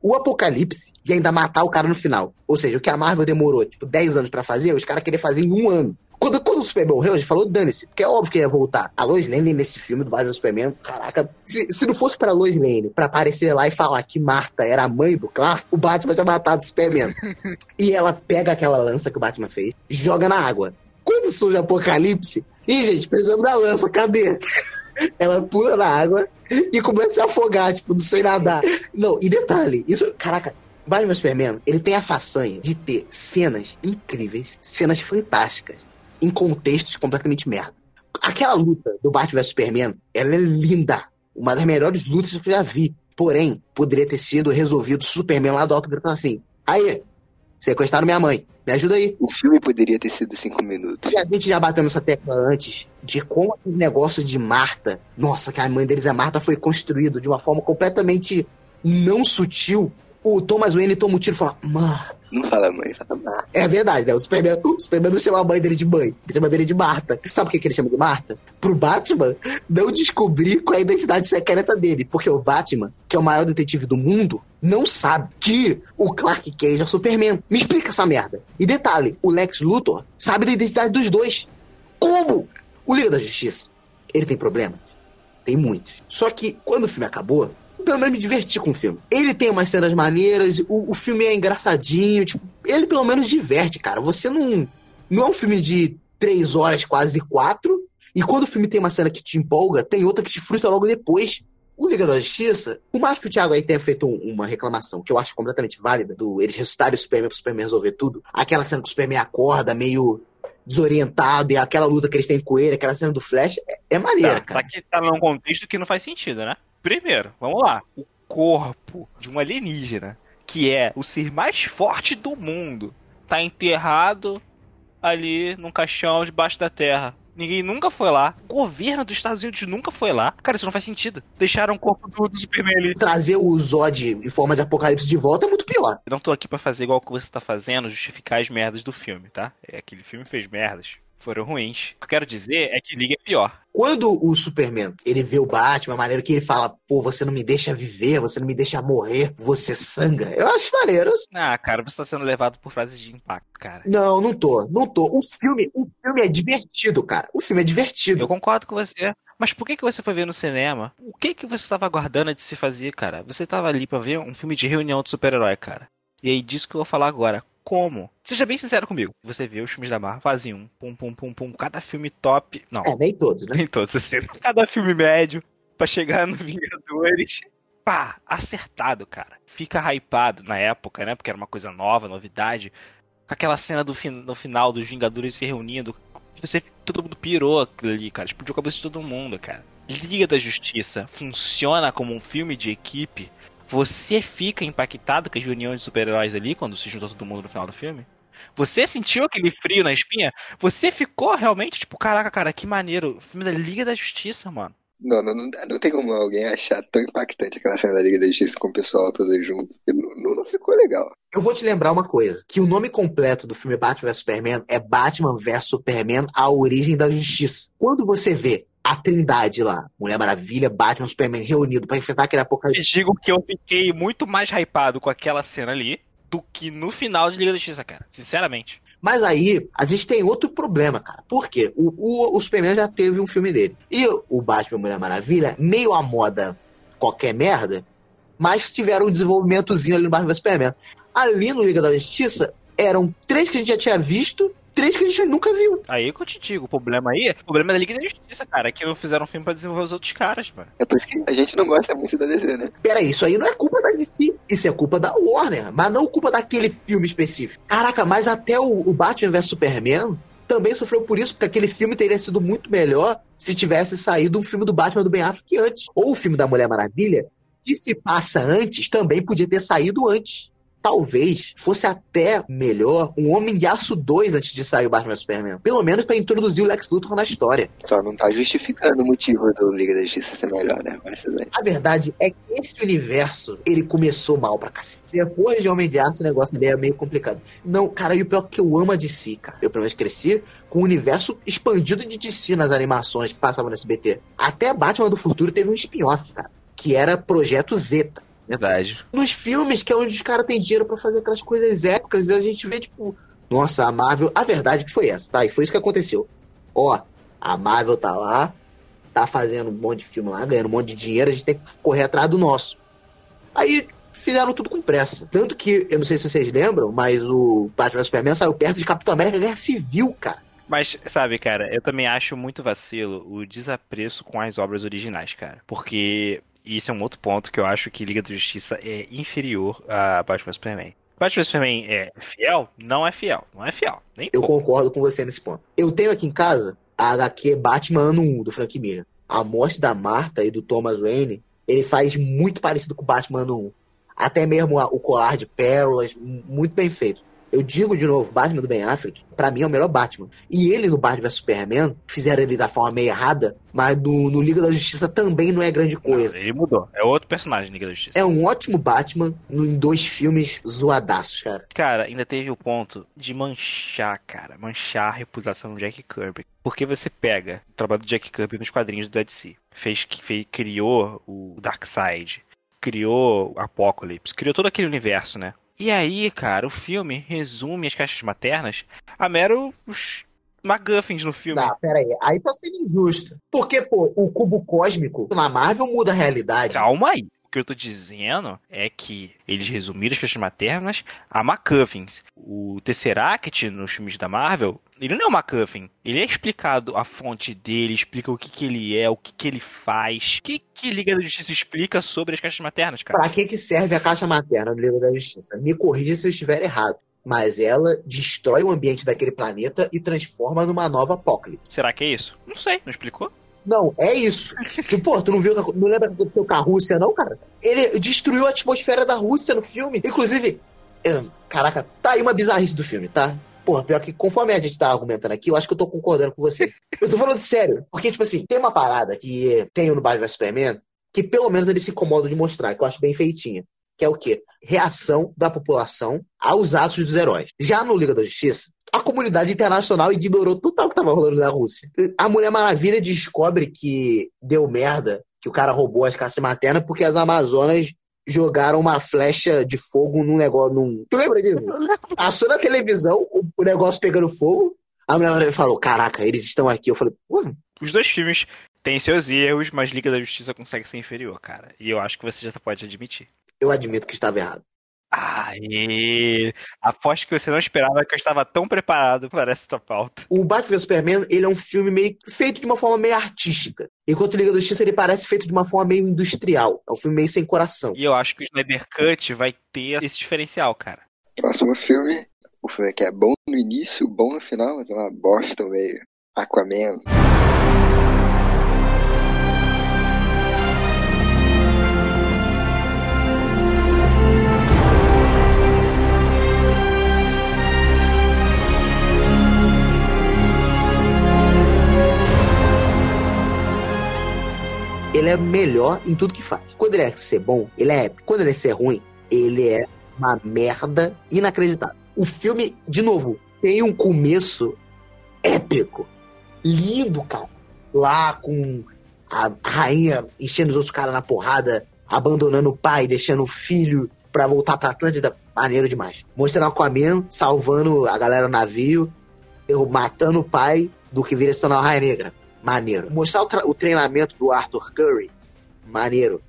o Apocalipse e ainda matar o cara no final. Ou seja, o que a Marvel demorou, tipo, 10 anos para fazer, os caras queriam fazer em um ano. Quando, quando o Superman morreu, a gente falou, dane-se, porque é óbvio que ia voltar. A Lois Lane nesse filme do Batman Superman, caraca, se, se não fosse pra Lois Lane pra aparecer lá e falar que Marta era a mãe do Clark, o Batman tinha matado o Superman. *laughs* e ela pega aquela lança que o Batman fez, joga na água. Quando surge o Apocalipse, e gente, precisamos da lança, cadê? *laughs* ela pula na água e começa a se afogar, tipo, não sei nadar. Não, e detalhe, isso, caraca, Batman Superman, ele tem a façanha de ter cenas incríveis, cenas fantásticas, em contextos completamente merda. Aquela luta do Batman vs Superman, ela é linda. Uma das melhores lutas que eu já vi. Porém, poderia ter sido resolvido Superman lá do alto gritando assim: Aí, Sequestraram minha mãe. Me ajuda aí. O filme poderia ter sido cinco minutos. E a gente já bateu nessa tecla antes de como aquele negócio de Marta, nossa, que a mãe deles é Marta, foi construído de uma forma completamente não sutil. O Thomas Wayne toma um tiro e fala, Marta. Não fala mãe, fala Marta. É verdade, né? O Superman, o Superman não chama a mãe dele de mãe, ele chama dele de Marta. Sabe por que, que ele chama de Marta? Pro Batman não descobrir qual é a identidade secreta dele. Porque o Batman, que é o maior detetive do mundo, não sabe que o Clark Kent é o Superman. Me explica essa merda. E detalhe, o Lex Luthor sabe da identidade dos dois. Como? O Liga da Justiça, ele tem problemas? Tem muitos. Só que quando o filme acabou, pelo menos me diverti com o filme. Ele tem umas cenas maneiras, o, o filme é engraçadinho, tipo, ele pelo menos diverte, cara. Você não. Não é um filme de três horas, quase quatro, E quando o filme tem uma cena que te empolga, tem outra que te frustra logo depois. O Liga da Justiça, por mais que o Thiago aí tenha feito uma reclamação, que eu acho completamente válida, do eles ressuscitarem o Superman pro Superman resolver tudo, aquela cena que o Superman acorda meio desorientado e aquela luta que eles têm com ele, aquela cena do Flash, é, é maneira, tá, cara. Tá, que tá num contexto que não faz sentido, né? Primeiro, vamos lá. O corpo de um alienígena, que é o ser mais forte do mundo, tá enterrado ali num caixão debaixo da terra. Ninguém nunca foi lá. O governo dos Estados Unidos nunca foi lá. Cara, isso não faz sentido. Deixaram o corpo do, do Superman ali. Trazer o Zod em forma de apocalipse de volta é muito pior. Eu não tô aqui para fazer igual que você tá fazendo, justificar as merdas do filme, tá? É, aquele filme fez merdas foram ruins. O que eu quero dizer é que Liga é pior. Quando o Superman, ele vê o Batman, a maneira que ele fala, pô, você não me deixa viver, você não me deixa morrer, você sangra. Eu acho maneiro. Ah, cara, você tá sendo levado por frases de impacto, cara. Não, não tô, não tô. O filme, o filme é divertido, cara. O filme é divertido. Eu concordo com você. Mas por que, que você foi ver no cinema? O que que você estava aguardando de se fazer, cara? Você estava ali para ver um filme de reunião de super-herói, cara. E aí disso que eu vou falar agora como. Seja bem sincero comigo. Você vê os filmes da Marvel, fazem um, pum, pum, pum, pum, cada filme top. Não. É, nem todos, né? Nem todos, assim. Cada filme médio, pra chegar no *laughs* Vingadores. Pá, acertado, cara. Fica hypado na época, né? Porque era uma coisa nova, novidade. Com aquela cena do fin no final dos Vingadores se reunindo. Você, todo mundo pirou ali, cara. Explodiu a cabeça de todo mundo, cara. Liga da Justiça funciona como um filme de equipe você fica impactado com as reuniões de super-heróis ali, quando se juntou todo mundo no final do filme? Você sentiu aquele frio na espinha? Você ficou realmente, tipo, caraca, cara, que maneiro. O filme da Liga da Justiça, mano. Não, não, não, não tem como alguém achar tão impactante aquela cena da Liga da Justiça com o pessoal todo junto. Não, não, ficou legal. Eu vou te lembrar uma coisa: que o nome completo do filme Batman vs Superman é Batman vs Superman A Origem da Justiça. Quando você vê a trindade lá. Mulher Maravilha, Batman, Superman reunido para enfrentar aquele apocalipse. digo que eu fiquei muito mais hypado com aquela cena ali do que no final de Liga da Justiça, cara. Sinceramente. Mas aí, a gente tem outro problema, cara. Por quê? O, o, o Superman já teve um filme dele. E o Batman Mulher Maravilha, meio a moda qualquer merda, mas tiveram um desenvolvimentozinho ali no Batman Superman. Ali no Liga da Justiça, eram três que a gente já tinha visto três que a gente nunca viu. Aí que eu te digo, o problema aí, o problema é da Liga da Justiça, cara, que não fizeram um filme pra desenvolver os outros caras, mano. É por isso que a gente não gosta muito da DC, né? Peraí, isso aí não é culpa da DC, isso é culpa da Warner, mas não culpa daquele filme específico. Caraca, mas até o, o Batman vs Superman também sofreu por isso, porque aquele filme teria sido muito melhor se tivesse saído um filme do Batman do Ben Affleck antes. Ou o filme da Mulher Maravilha, que se passa antes, também podia ter saído antes talvez fosse até melhor um Homem de Aço 2 antes de sair o Batman Superman. Pelo menos para introduzir o Lex Luthor na história. Só não tá justificando o motivo do Liga da Justiça ser melhor, né? A verdade é que esse universo, ele começou mal pra cacete. Depois de Homem de Aço, o negócio dele é meio complicado. Não, cara, e o pior é que eu amo a DC, cara. Eu, pelo menos, cresci com o universo expandido de DC nas animações que passavam no SBT. Até Batman do Futuro teve um spin-off, cara, que era Projeto Zeta. Verdade. Nos filmes, que é onde os caras têm dinheiro para fazer aquelas coisas épicas, e a gente vê, tipo, nossa, a Marvel. A verdade é que foi essa, tá? E foi isso que aconteceu. Ó, a Marvel tá lá, tá fazendo um monte de filme lá, ganhando um monte de dinheiro, a gente tem que correr atrás do nosso. Aí fizeram tudo com pressa. Tanto que, eu não sei se vocês lembram, mas o Batman Superman saiu perto de Capitão América Guerra Civil, cara. Mas, sabe, cara, eu também acho muito vacilo o desapreço com as obras originais, cara. Porque e isso é um outro ponto que eu acho que Liga da Justiça é inferior a Batman Superman. Batman Superman é fiel? Não é fiel. Não é fiel. Nem eu pouco. concordo com você nesse ponto. Eu tenho aqui em casa a HQ Batman Ano 1, do Frank Miller. A morte da Marta e do Thomas Wayne, ele faz muito parecido com o Batman Ano 1. Até mesmo o colar de pérolas, muito bem feito. Eu digo de novo, Batman do Ben Affleck, para mim é o melhor Batman. E ele no Batman vs Superman, fizeram ele da forma meio errada, mas no, no Liga da Justiça também não é grande coisa. Não, ele mudou. É outro personagem Liga da Justiça. É um ótimo Batman em dois filmes zoadaços, cara. Cara, ainda teve o ponto de manchar, cara. Manchar a reputação do Jack Kirby. Porque você pega o trabalho do Jack Kirby nos quadrinhos do DC. Fez, fez, criou o Darkseid. Criou o Apocalypse. Criou todo aquele universo, né? E aí, cara, o filme resume as caixas maternas a meros MacGuffins no filme. Não, pera aí. Aí tá sendo injusto. Porque, pô, o cubo cósmico na Marvel muda a realidade. Calma aí. Que eu tô dizendo é que eles resumiram as questões maternas a MacGuffins. O Tesseract nos filmes da Marvel, ele não é o MacGuffin. Ele é explicado a fonte dele, explica o que, que ele é, o que, que ele faz. O que, que Liga da Justiça explica sobre as caixas maternas, cara? Pra que, que serve a caixa materna do Liga da Justiça? Me corrija se eu estiver errado mas ela destrói o ambiente daquele planeta e transforma numa nova apocalipse. Será que é isso? Não sei, não explicou? Não, é isso. Pô, tu não viu, não lembra o que aconteceu com a Rússia, não, cara? Ele destruiu a atmosfera da Rússia no filme. Inclusive, caraca, tá aí uma bizarrice do filme, tá? Porra, pior que conforme a gente tá argumentando aqui, eu acho que eu tô concordando com você. Eu tô falando sério. Porque, tipo assim, tem uma parada que tem no Batman vs Superman que pelo menos ele se incomoda de mostrar, que eu acho bem feitinha que é o quê? Reação da população aos atos dos heróis. Já no Liga da Justiça, a comunidade internacional ignorou total o que estava rolando na Rússia. A Mulher Maravilha descobre que deu merda, que o cara roubou as caças maternas porque as Amazonas jogaram uma flecha de fogo num negócio. Num... Tu lembra disso? Passou na televisão o negócio pegando fogo. A Mulher Maravilha falou: Caraca, eles estão aqui. Eu falei: Pô. Os dois filmes têm seus erros, mas Liga da Justiça consegue ser inferior, cara. E eu acho que você já pode admitir eu admito que estava errado. Aê! Aposto que você não esperava que eu estava tão preparado para essa pauta. O Batman Superman, ele é um filme meio feito de uma forma meio artística. Enquanto Liga da Justiça, ele parece feito de uma forma meio industrial. É um filme meio sem coração. E eu acho que o Snyder Cut vai ter esse diferencial, cara. Próximo filme. O filme que é bom no início, bom no final, mas é uma bosta meio. Aquaman. Ele é melhor em tudo que faz. Quando ele é ser bom, ele é épico. Quando ele é ser ruim, ele é uma merda inacreditável. O filme, de novo, tem um começo épico. Lindo, cara. Lá com a rainha enchendo os outros caras na porrada, abandonando o pai, deixando o filho pra voltar pra Atlântida. Maneiro demais. Mostrando Aquaman salvando a galera no navio, eu matando o pai do que vira se tornar a Raia Negra maneiro. Mostrar o, o, treinamento do Arthur Curry, maneiro.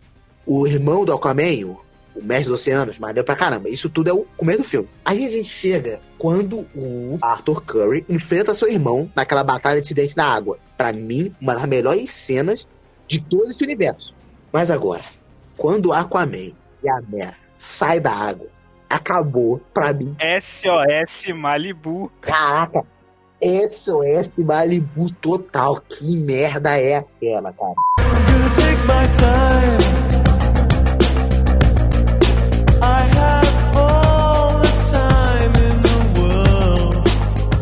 O irmão do Aquaman, o, o mestre dos oceanos, maneiro pra caramba. Isso tudo é o começo do filme. Aí a gente chega quando o Arthur Curry enfrenta seu irmão naquela batalha de acidente na água. Para mim, uma das melhores cenas de todo esse universo. Mas agora, quando o Aquaman e a Mera saem da água, acabou pra mim. SOS Malibu. Caraca, SOS Malibu total. Que merda é aquela, cara?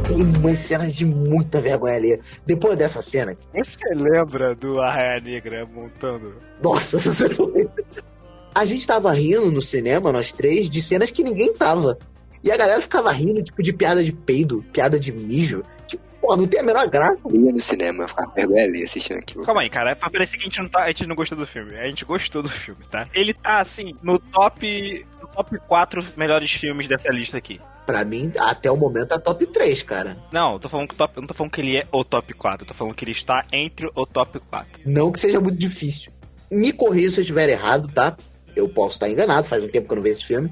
Tem umas cenas de muita vergonha ali. Depois dessa cena. Você lembra do Arraia Negra montando? Nossa, *laughs* A gente tava rindo no cinema, nós três, de cenas que ninguém tava. E a galera ficava rindo, tipo, de piada de peido, piada de mijo. Tipo, pô, não tem a menor graça. Eu ia no cinema, ficava vergonha ali assistindo aquilo. Calma aí, cara. É pra parecer que a gente não, tá, a gente não gostou do filme. A gente gostou do filme, tá? Ele tá, assim, no top, no top 4 melhores filmes dessa lista aqui. Pra mim, até o momento, é top 3, cara. Não, eu tô falando que top, não tô falando que ele é o top 4. Eu tô falando que ele está entre o top 4. Não que seja muito difícil. Me corrija se eu estiver errado, tá? Eu posso estar enganado, faz um tempo que eu não vejo esse filme.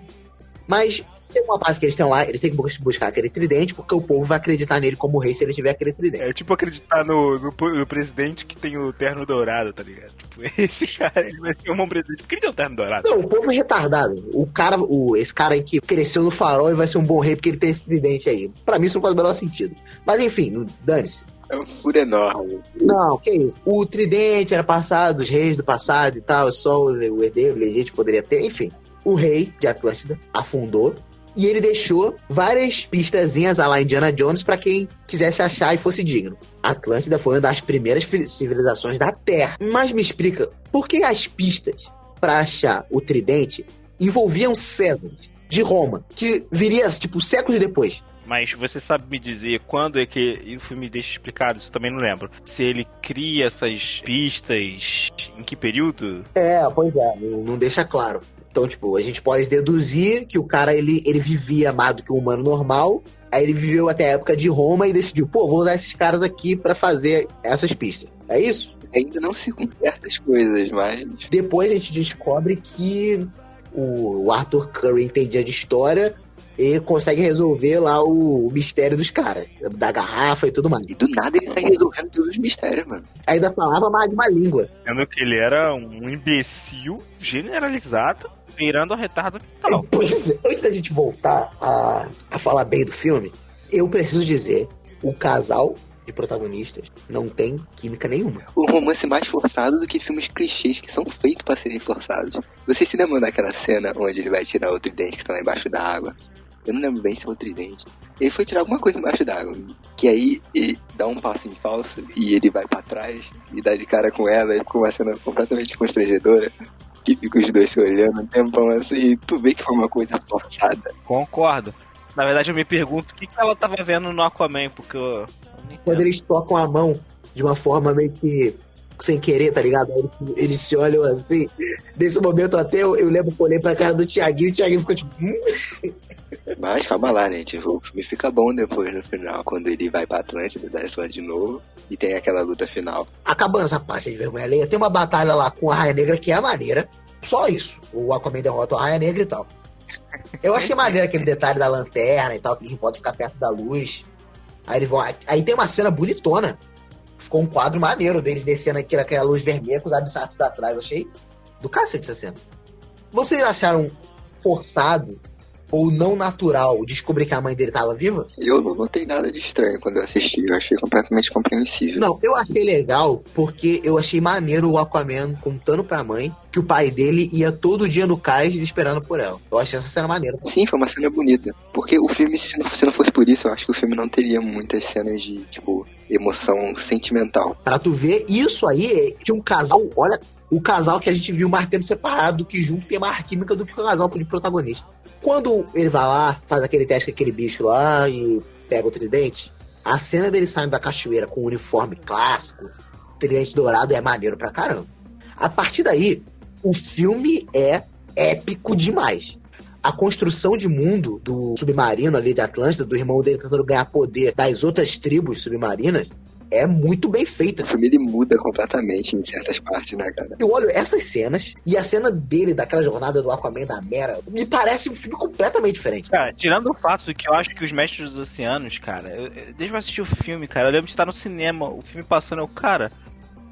Mas tem uma parte que eles estão lá, eles têm que buscar aquele tridente, porque o povo vai acreditar nele como rei se ele tiver aquele tridente. É tipo acreditar no, no, no presidente que tem o terno dourado, tá ligado? Tipo, *laughs* esse cara, ele vai ser um bom presidente. Por que ele tem o terno dourado? Não, o povo é retardado. O cara, o, esse cara aí que cresceu no farol, ele vai ser um bom rei porque ele tem esse tridente aí. Pra mim isso não faz o menor sentido. Mas enfim, dane-se. É um furo enorme. Não, que isso. O tridente era passado, os reis do passado e tal, só o herdeiro legítimo poderia ter, enfim. O rei de Atlântida afundou e ele deixou várias pistazinhas a lá Indiana Jones para quem quisesse achar e fosse digno. Atlântida foi uma das primeiras civilizações da Terra. Mas me explica, por que as pistas para achar o tridente envolviam César de Roma, que viria tipo séculos depois? Mas você sabe me dizer quando é que o filme deixa explicado? Isso eu também não lembro. Se ele cria essas pistas, em que período? É, pois é, não, não deixa claro. Então, tipo, a gente pode deduzir que o cara ele, ele vivia mais do que um humano normal. Aí ele viveu até a época de Roma e decidiu, pô, vou usar esses caras aqui para fazer essas pistas. É isso? ainda não se conserta as coisas, mas. Depois a gente descobre que o Arthur Curry entendia de história e consegue resolver lá o mistério dos caras, da garrafa e tudo mais. E do nada ele sai resolvendo todos os mistérios, mano. Ainda falava mais de uma língua. Sendo que ele era um imbecil generalizado, virando a retardo mental. *laughs* Pois é, antes da gente voltar a, a falar bem do filme, eu preciso dizer, o casal de protagonistas não tem química nenhuma. O romance mais forçado do que filmes clichês que são feitos para serem forçados. Você se lembra daquela cena onde ele vai tirar outro dente que está lá embaixo da água? Eu não lembro bem se é o tridente. Ele foi tirar alguma coisa embaixo d'água. Que aí ele dá um passo em falso e ele vai para trás e dá de cara com ela e fica uma cena completamente constrangedora. Que fica os dois se olhando um tempão assim e tu vê que foi uma coisa forçada. Concordo. Na verdade eu me pergunto o que, que ela tava vendo no Aquaman, porque eu. Quando eles tocam a mão de uma forma meio que sem querer, tá ligado? Eles, eles se olham assim. Nesse momento até eu, eu lembro que eu olhei pra cara do Thiaguinho e o Thiaguinho ficou tipo. Hum? Mas calma lá, né? Tipo, o filme fica bom depois no final, quando ele vai pra Atlântida, da Atlântida de novo, e tem aquela luta final. Acabando essa parte de vergonha alheia, tem uma batalha lá com a Raia Negra que é maneira. Só isso. O Aquaman derrota a Raia Negra e tal. Eu achei maneiro aquele detalhe da lanterna e tal, que eles podem ficar perto da luz. Aí eles vão. Aí tem uma cena bonitona. Ficou um quadro maneiro deles descendo aqui naquela luz vermelha com os abissatos atrás. achei do cacete essa cena. Vocês acharam forçado ou não natural descobrir que a mãe dele estava viva? Eu não notei nada de estranho quando eu assisti, eu achei completamente compreensível. Não, eu achei legal porque eu achei maneiro o Aquaman contando pra mãe que o pai dele ia todo dia no cais esperando por ela. Eu achei essa cena maneira. Sim, foi uma cena bonita. Porque o filme, se não, se não fosse por isso, eu acho que o filme não teria muitas cenas de, tipo, emoção sentimental. Pra tu ver, isso aí tinha um casal, olha, o casal que a gente viu mais tempo separado, que junto tem mais química do que o casal de protagonista. Quando ele vai lá, faz aquele teste com aquele bicho lá e pega o tridente, a cena dele saindo da cachoeira com o uniforme clássico, tridente dourado, é maneiro pra caramba. A partir daí, o filme é épico demais. A construção de mundo do submarino ali da Atlântida, do irmão dele tentando ganhar poder das outras tribos submarinas, é muito bem feita. O filme ele muda completamente em certas partes, né, cara? Eu olho essas cenas e a cena dele, daquela jornada do Aquaman da Mera, me parece um filme completamente diferente. Cara, tirando o fato de que eu acho que os Mestres dos Oceanos, cara, eu, desde eu assistir o filme, cara, eu lembro de estar no cinema, o filme passando, eu, cara,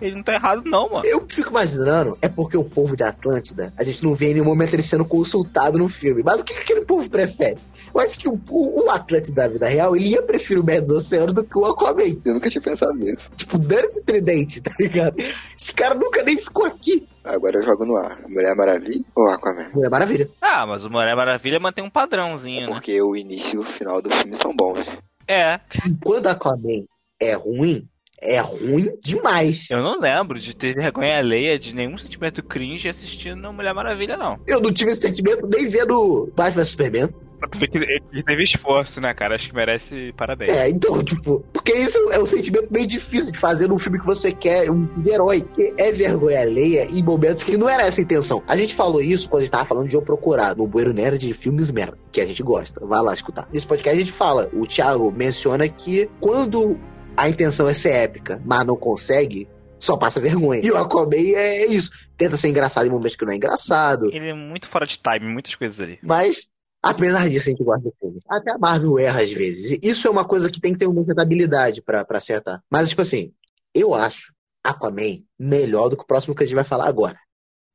ele não tá errado, não, mano. Eu fico imaginando, é porque o povo de Atlântida, a gente não vê em nenhum momento ele sendo consultado no filme. Mas o que, que aquele povo prefere? Eu acho que o, o, o Atlante da vida real, ele ia preferir o Medo dos Oceanos do que o Aquaman. Eu nunca tinha pensado nisso. Tipo, dando esse tridente, tá ligado? Esse cara nunca nem ficou aqui. Agora eu jogo no ar. Mulher Maravilha ou Aquaman? Mulher Maravilha. Ah, mas o Mulher Maravilha mantém um padrãozinho, né? Porque o início e o final do filme são bons. É. Quando Aquaman é ruim, é ruim demais. Eu não lembro de ter vergonha alheia de nenhum sentimento cringe assistindo Mulher Maravilha, não. Eu não tive esse sentimento nem vendo Batman Superman. Tu que ele teve esforço, né, cara? Acho que merece parabéns. É, então, tipo, porque isso é um sentimento bem difícil de fazer num filme que você quer, um herói, que é vergonha alheia em momentos que não era essa a intenção. A gente falou isso quando a gente tava falando de Eu Procurar, no Bueiro Nerd de filmes merda, que a gente gosta. Vai lá escutar. Nesse podcast a gente fala, o Thiago menciona que quando a intenção é ser épica, mas não consegue, só passa vergonha. E o Aquaman é isso. Tenta ser engraçado em momentos que não é engraçado. Ele é muito fora de time, muitas coisas ali. Mas Apesar disso, a gente gosta do filme. Até a Marvel erra às vezes. Isso é uma coisa que tem que ter muita habilidade para acertar. Mas, tipo assim, eu acho Aquaman melhor do que o próximo que a gente vai falar agora.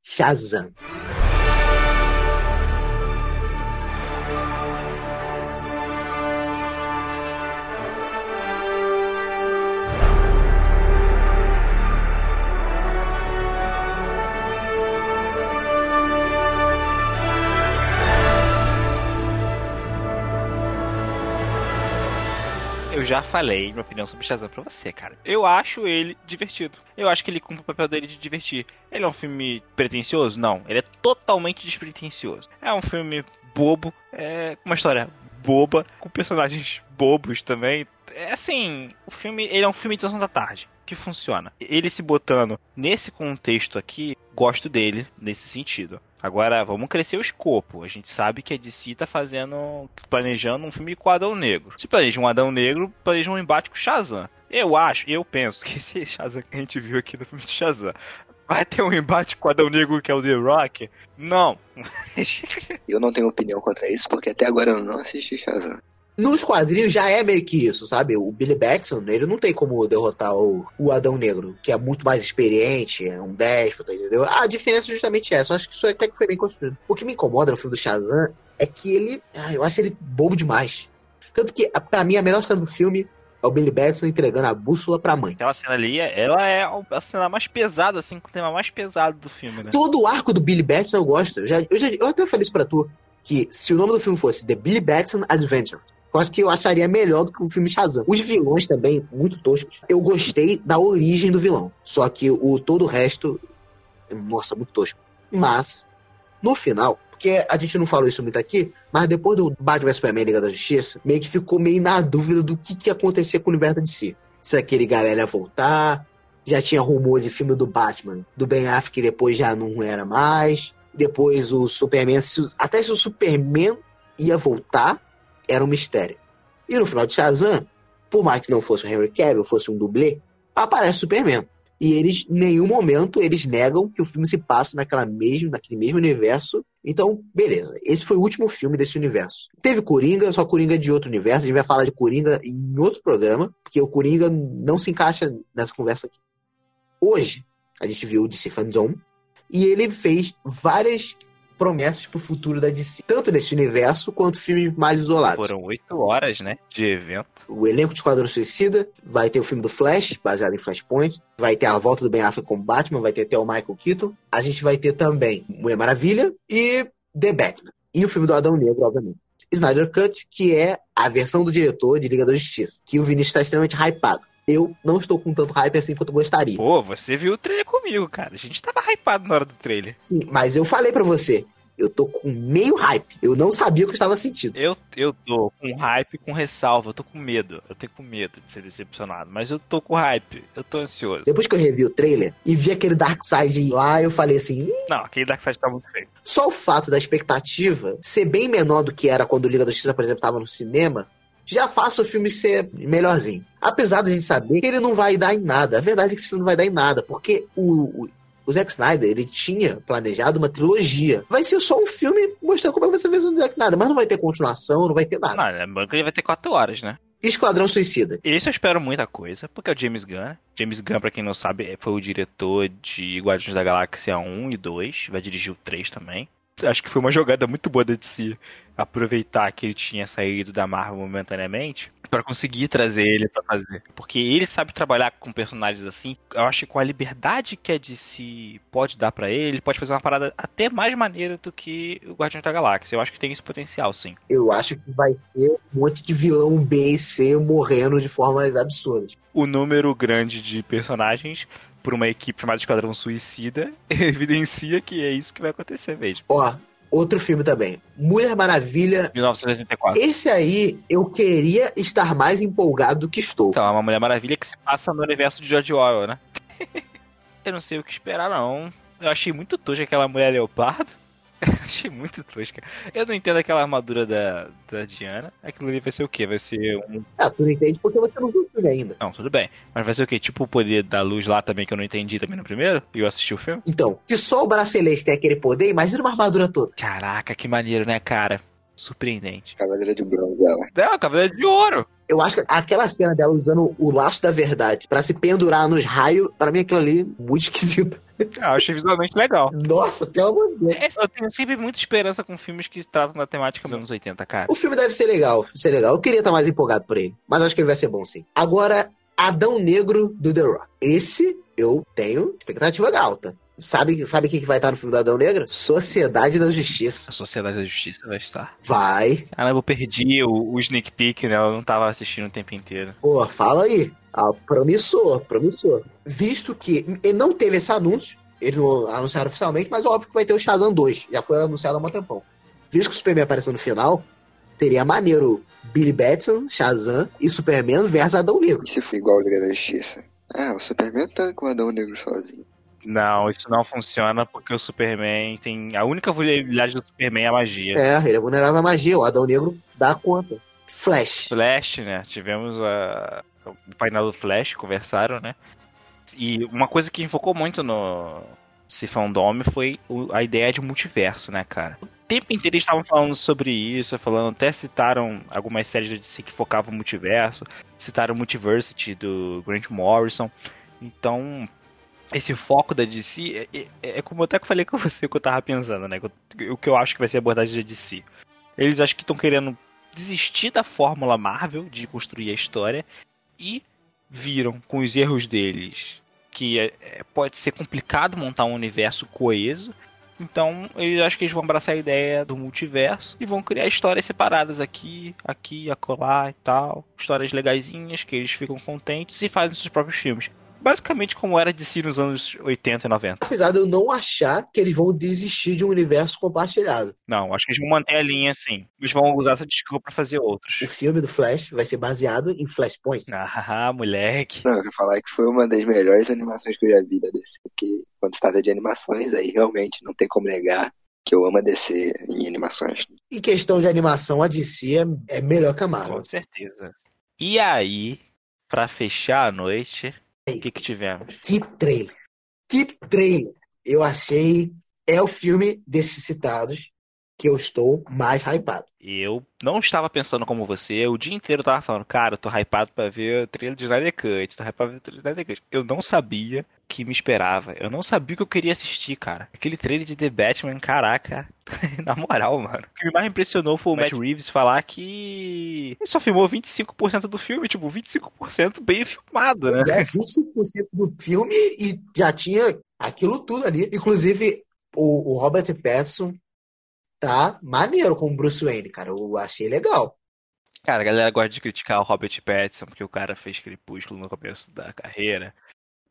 Shazam. Eu já falei minha opinião sobre Shazam pra você, cara. Eu acho ele divertido. Eu acho que ele cumpre o papel dele de divertir. Ele é um filme pretencioso? Não. Ele é totalmente despretensioso. É um filme bobo, é uma história boba, com personagens bobos também. É assim, o filme, ele é um filme de sessão da tarde. que funciona. Ele se botando nesse contexto aqui, gosto dele nesse sentido. Agora, vamos crescer o escopo. A gente sabe que a DC tá fazendo, planejando um filme com o Adão Negro. Se planeja um Adão Negro, planeja um embate com o Shazam. Eu acho, eu penso *laughs* que esse Shazam que a gente viu aqui no filme de Shazam vai ter um embate com o Adão Negro que é o The Rock? Não. *laughs* eu não tenho opinião contra isso, porque até agora eu não assisti Shazam. Nos quadrinhos já é meio que isso, sabe? O Billy Batson, ele não tem como derrotar o, o Adão Negro, que é muito mais experiente, é um déspota, entendeu? A diferença é justamente essa. Eu acho que isso até que foi bem construído. O que me incomoda no filme do Shazam é que ele. Ah, eu acho ele bobo demais. Tanto que, pra mim, a melhor cena do filme é o Billy Batson entregando a bússola pra mãe. Aquela cena ali, ela é a cena mais pesada, assim, com o tema mais pesado do filme, né? Todo o arco do Billy Batson eu gosto. Eu, já, eu, já, eu até falei isso pra tu, que se o nome do filme fosse The Billy Batson Adventure, eu acho que eu acharia melhor do que o filme Shazam. Os vilões também, muito toscos. Eu gostei da origem do vilão. Só que o todo o resto, nossa, muito tosco. Mas, no final, porque a gente não falou isso muito aqui, mas depois do Batman Superman Liga da Justiça, meio que ficou meio na dúvida do que, que ia acontecer com o universo de si. Se aquele galera ia voltar, já tinha rumor de filme do Batman, do Ben Affleck, que depois já não era mais. Depois o Superman, até se o Superman ia voltar, era um mistério. E no final de Shazam, por mais que não fosse o Henry Cavill, fosse um dublê, aparece o Superman. E eles, em nenhum momento, eles negam que o filme se passa naquela mesmo, naquele mesmo universo. Então, beleza. Esse foi o último filme desse universo. Teve Coringa, só Coringa de outro universo. A gente vai falar de Coringa em outro programa, porque o Coringa não se encaixa nessa conversa aqui. Hoje, a gente viu o DC Fandom, e ele fez várias promessas pro futuro da DC. Tanto nesse universo quanto filmes mais isolados. Foram oito horas, né? De evento. O elenco de Esquadrão Suicida, vai ter o filme do Flash, baseado em Flashpoint, vai ter a volta do Ben Affleck como Batman, vai ter até o Michael Keaton. A gente vai ter também Mulher Maravilha e The Batman. E o filme do Adão Negro, obviamente. Snyder Cut, que é a versão do diretor de Liga da Justiça, que o Vinícius está extremamente hypado eu não estou com tanto hype assim quanto gostaria. Pô, você viu o trailer comigo, cara. A gente tava hypado na hora do trailer. Sim, mas eu falei para você. Eu tô com meio hype. Eu não sabia o que eu estava sentindo. Eu, eu tô com hype com ressalva. Eu tô com medo. Eu tenho com medo de ser decepcionado. Mas eu tô com hype. Eu tô ansioso. Depois que eu revi o trailer e vi aquele Darkseid lá, eu falei assim. Hum. Não, aquele Darkseid tá muito feio. Só o fato da expectativa ser bem menor do que era quando o Liga da Justiça, por exemplo, tava no cinema, já faça o filme ser melhorzinho. Apesar da gente saber que ele não vai dar em nada. A verdade é que esse filme não vai dar em nada, porque o, o, o Zack Snyder, ele tinha planejado uma trilogia. Vai ser só um filme mostrando como é que você fez o Zack Snyder, mas não vai ter continuação, não vai ter nada. Não, lembrando que ele vai ter quatro horas, né? Esquadrão Suicida. Esse eu espero muita coisa, porque é o James Gunn. James Gunn, pra quem não sabe, foi o diretor de Guardiões da Galáxia 1 e 2, vai dirigir o 3 também acho que foi uma jogada muito boa de si aproveitar que ele tinha saído da Marvel momentaneamente para conseguir trazer ele para fazer. Porque ele sabe trabalhar com personagens assim. Eu acho que com a liberdade que a DC pode dar para ele, ele pode fazer uma parada até mais maneira do que o Guardião da Galáxia. Eu acho que tem esse potencial, sim. Eu acho que vai ser um monte de vilão B e C morrendo de formas absurdas. O número grande de personagens por uma equipe chamada Esquadrão Suicida *laughs* evidencia que é isso que vai acontecer mesmo. Ó, outro filme também. Mulher Maravilha. 1984. Esse aí eu queria estar mais empolgado do que estou. Então, é uma Mulher Maravilha que se passa no universo de George Orwell, né? *laughs* eu não sei o que esperar, não. Eu achei muito tosca aquela mulher leopardo. *laughs* Achei muito tosca. Eu não entendo aquela armadura da, da Diana. Aquilo ali vai ser o quê? Vai ser um. Ah, tu não entende porque você não viu o filme ainda. Não, tudo bem. Mas vai ser o quê? Tipo o poder da luz lá também que eu não entendi também no primeiro? E eu assisti o filme? Então, se só o bracelete tem aquele poder, imagina uma armadura toda. Caraca, que maneiro, né, cara? Surpreendente. Cavaleira de bronze dela. Não, cavaleira de ouro. Eu acho que aquela cena dela usando o laço da verdade para se pendurar nos raios, para mim aquilo ali muito esquisito. *laughs* Ah, eu achei visualmente legal. Nossa, pelo amor de Deus. É, eu tenho sempre muita esperança com filmes que tratam da temática dos anos 80, cara. O filme deve ser legal, ser legal. Eu queria estar mais empolgado por ele, mas acho que ele vai ser bom sim. Agora, Adão Negro do The Rock. Esse eu tenho expectativa alta. Sabe, sabe o que vai estar no filme do Adão Negro? Sociedade da Justiça. A Sociedade da Justiça vai estar. Vai. Caramba, eu perdi o, o sneak peek, né? Eu não tava assistindo o tempo inteiro. Pô, fala aí. Ah, promissor, promissor. Visto que ele não teve esse anúncio, eles não anunciaram oficialmente, mas óbvio que vai ter o Shazam 2. Já foi anunciado há um tempão. Visto que o Superman apareceu no final, seria maneiro Billy Batson, Shazam e Superman versus Adão Negro. E se for igual a Liga da Justiça? É, o Superman tá com o Adão Negro sozinho. Não, isso não funciona porque o Superman tem. A única vulnerabilidade do Superman é a magia. É, ele é vulnerável à magia. O Adão Negro dá conta. Flash. Flash, né? Tivemos a... o painel do Flash, conversaram, né? E uma coisa que enfocou muito no Sifão Dome foi a ideia de multiverso, né, cara? O tempo inteiro eles estavam falando sobre isso, falando, até citaram algumas séries de DC que focavam multiverso, citaram Multiversity do Grant Morrison. Então, esse foco da DC é, é, é, como eu até falei com você que eu tava pensando, né? O que eu acho que vai ser a abordagem da DC. Eles acho que estão querendo desistir da fórmula Marvel de construir a história e viram com os erros deles que é, é, pode ser complicado montar um universo coeso. Então, eles acho que eles vão abraçar a ideia do multiverso e vão criar histórias separadas aqui, aqui, acolá e tal. Histórias legaisinhas que eles ficam contentes e fazem seus próprios filmes basicamente como era de si nos anos 80 e 90. Apesar de eu não achar que eles vão desistir de um universo compartilhado. Não, acho que eles vão manter a linha assim. Eles vão usar essa desculpa para fazer outros. O filme do Flash vai ser baseado em Flashpoint. Ah, moleque. Não, eu ia falar que foi uma das melhores animações que eu já vi da DC. Porque quando se trata de animações, aí realmente não tem como negar que eu amo a DC em animações. Em questão de animação, a DC é, é melhor que a Marvel. Com certeza. E aí, para fechar a noite, o que, que tivemos? Que trailer. Que trailer. Eu achei. É o filme desses citados que eu estou mais hypado. Eu não estava pensando como você, o dia inteiro eu tava falando, cara, eu tô hypado pra ver o trailer de Snyder Cut, tô hypado pra ver o trailer de Snyder Cut. Eu não sabia que me esperava, eu não sabia o que eu queria assistir, cara. Aquele trailer de The Batman, caraca, *laughs* na moral, mano. O que me mais impressionou foi o Matt Reeves falar que ele só filmou 25% do filme, tipo, 25% bem filmado, né? É, 25% do filme e já tinha aquilo tudo ali. Inclusive, o, o Robert Pattinson tá maneiro como Bruce Wayne, cara. Eu achei legal. Cara, a galera gosta de criticar o Robert Pattinson porque o cara fez Crepúsculo no começo da carreira.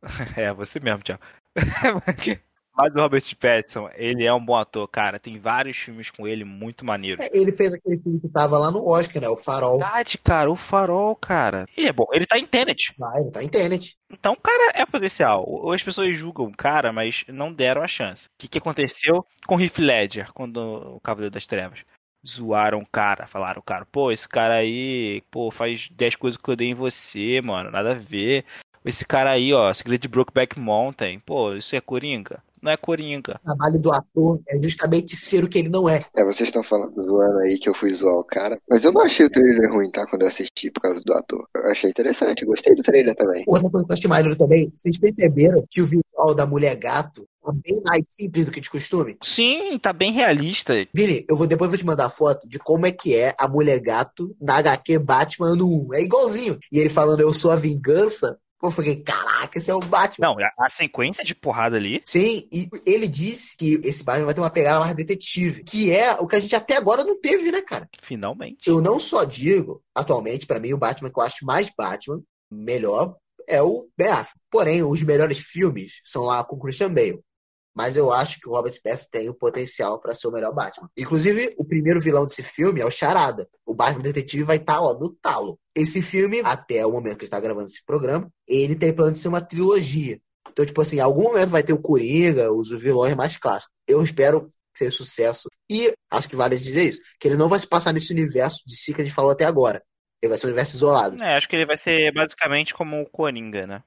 *laughs* É, você mesmo, Thiago. *laughs* Mas o Robert Pattinson, ele é um bom ator, cara. Tem vários filmes com ele muito maneiros. É, ele fez aquele filme que tava lá no Oscar, né? O Farol. Verdade, cara. O Farol, cara. Ele é bom. Ele tá em Tenet. Vai, ele tá em Tenet. Então, o cara é potencial. Ou as pessoas julgam o cara, mas não deram a chance. O que, que aconteceu com o Heath Ledger, quando o Cavaleiro das Trevas? Zoaram o cara, falaram, cara, pô, esse cara aí, pô, faz 10 coisas que eu dei em você, mano, nada a ver. Esse cara aí, ó, segredo de Brokeback Mountain, pô, isso é Coringa? Não é Coringa. O trabalho do ator é justamente ser o que ele não é. É, vocês estão falando, zoando aí que eu fui zoar o cara, mas eu não achei o trailer ruim, tá? Quando eu assisti por causa do ator. Eu achei interessante, gostei do trailer também. Outra coisa que eu achei maneiro também, vocês perceberam que o visual da mulher gato tá bem mais simples do que de costume? Sim, tá bem realista. Vini, eu vou depois vou te mandar foto de como é que é a mulher gato na HQ Batman no 1. É igualzinho. E ele falando eu sou a vingança, eu falei, caraca, esse é o Batman. Não, a sequência de porrada ali. Sim, e ele disse que esse Batman vai ter uma pegada mais detetive, que é o que a gente até agora não teve, né, cara? Finalmente. Eu não só digo, atualmente, para mim, o Batman que eu acho mais Batman, melhor, é o Affleck. Porém, os melhores filmes são lá com Christian Bale. Mas eu acho que o Robert Pattinson tem o potencial para ser o melhor Batman. Inclusive, o primeiro vilão desse filme é o Charada. O Batman Detetive vai estar, tá, ó, no talo. Esse filme, até o momento que está gravando esse programa, ele tem plano de ser uma trilogia. Então, tipo assim, em algum momento vai ter o Coringa, os vilões mais clássicos. Eu espero que seja sucesso. E acho que vale dizer isso, que ele não vai se passar nesse universo de si que a gente falou até agora. Ele vai ser um universo isolado. É, acho que ele vai ser basicamente como o Coringa, né?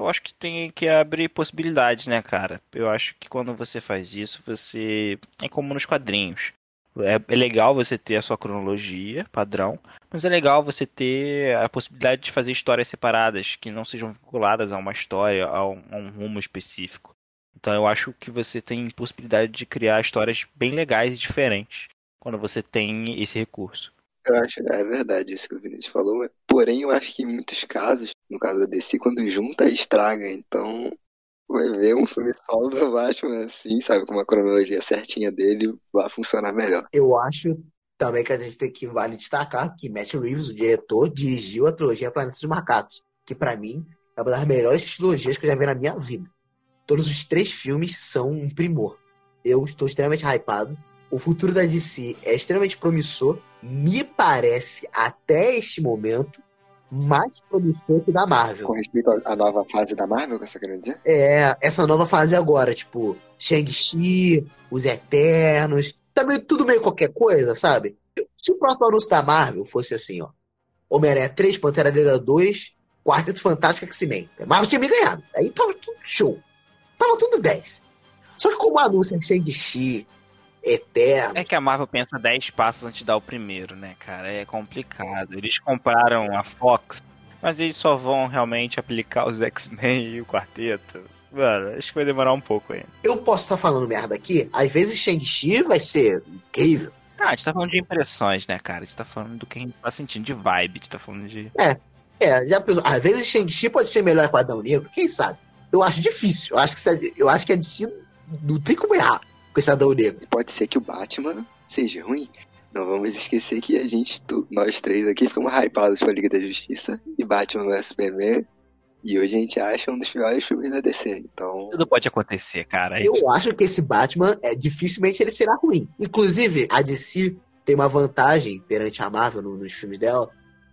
Eu acho que tem que abrir possibilidades, né, cara? Eu acho que quando você faz isso, você. É como nos quadrinhos. É, é, legal você ter a sua cronologia padrão, mas é legal você ter a possibilidade de fazer histórias separadas que não sejam vinculadas a uma história, a um, a um rumo específico. Então eu acho que você tem possibilidade de criar histórias bem legais e diferentes quando você tem esse recurso. Eu acho, é verdade isso que o Vinícius falou. Porém, eu acho que em muitos casos, no caso da DC, quando junta, estraga. Então, vai ver um filme solo do Batman assim, sabe, com uma cronologia certinha dele, vai funcionar melhor. Eu acho também que a gente tem que vale destacar que Matt Reeves, o diretor, dirigiu a trilogia Planeta dos Macacos, que para mim é uma das melhores trilogias que eu já vi na minha vida. Todos os três filmes são um primor. Eu estou extremamente hypado. O futuro da DC é extremamente promissor. Me parece, até este momento, mais promissor que da Marvel. Com respeito à nova fase da Marvel, que você querendo dizer? É, essa nova fase agora, tipo, Shang-Chi, os Eternos, também tudo meio qualquer coisa, sabe? Se o próximo anúncio da Marvel fosse assim, ó, Homem-Aranha 3, Pantera Negra 2, Quarteto Fantástico X-Men. Marvel tinha me ganhado. Aí tava tudo show. Tava tudo 10. Só que como o anúncio é Shang-Chi, Eterno. É que a Marvel pensa 10 passos antes de dar o primeiro, né, cara? É complicado. Eles compraram a Fox, mas eles só vão realmente aplicar os X-Men e o quarteto. Mano, acho que vai demorar um pouco ainda. Eu posso estar falando merda aqui, às vezes Shang-Chi vai ser incrível. Ah, a gente tá falando de impressões, né, cara? A gente tá falando do que a gente tá sentindo, de vibe, a gente tá falando de. É, é, já Às vezes Shang-Chi pode ser melhor que o Adão Negro, quem sabe? Eu acho difícil. Eu acho que, eu acho que a DC não tem como errar com esse Adão Negro. Pode ser que o Batman seja ruim. Não vamos esquecer que a gente, nós três aqui, ficamos hypados com a Liga da Justiça e Batman vs Superman. E hoje a gente acha um dos piores filmes da DC. Então. Tudo pode acontecer, cara. Eu acho que esse Batman, é, dificilmente ele será ruim. Inclusive, a DC tem uma vantagem perante a Marvel nos filmes dela,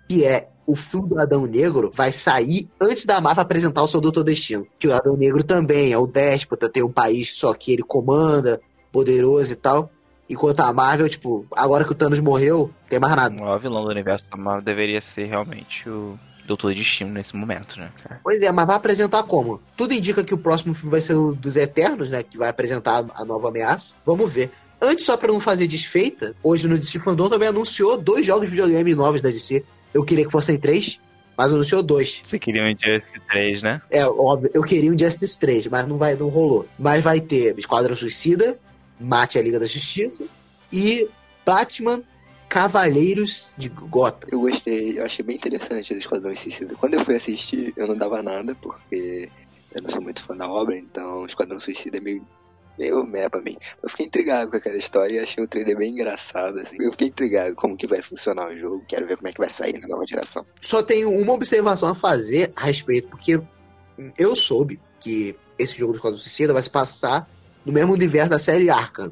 que é o filme do Adão Negro vai sair antes da Marvel apresentar o seu Doutor Destino. Que o Adão Negro também é o déspota, tem um país só que ele comanda, poderoso e tal. Enquanto a Marvel, tipo, agora que o Thanos morreu, tem mais nada. O maior vilão do universo da Marvel deveria ser realmente o Doutor Destino nesse momento, né, cara? Pois é, mas vai apresentar como? Tudo indica que o próximo filme vai ser o dos Eternos, né? Que vai apresentar a nova ameaça. Vamos ver. Antes, só para não fazer desfeita, hoje no DC Fandom também anunciou dois jogos de videogame novos da DC. Eu queria que fossem três, mas anunciou dois. Você queria um Justice 3, né? É, óbvio. Eu queria um Justice 3, mas não, vai, não rolou. Mas vai ter Esquadrão Suicida, Mate a Liga da Justiça e Batman Cavaleiros de Gotham. Eu gostei, eu achei bem interessante o Esquadrão Suicida. Quando eu fui assistir, eu não dava nada, porque eu não sou muito fã da obra, então Esquadrão Suicida é meio meio meh pra mim. Eu fiquei intrigado com aquela história e achei o trailer bem engraçado, assim. Eu fiquei intrigado como que vai funcionar o jogo, quero ver como é que vai sair na nova geração. Só tenho uma observação a fazer a respeito, porque eu soube que esse jogo do Esquadrão Suicida vai se passar no mesmo universo da série Arkham.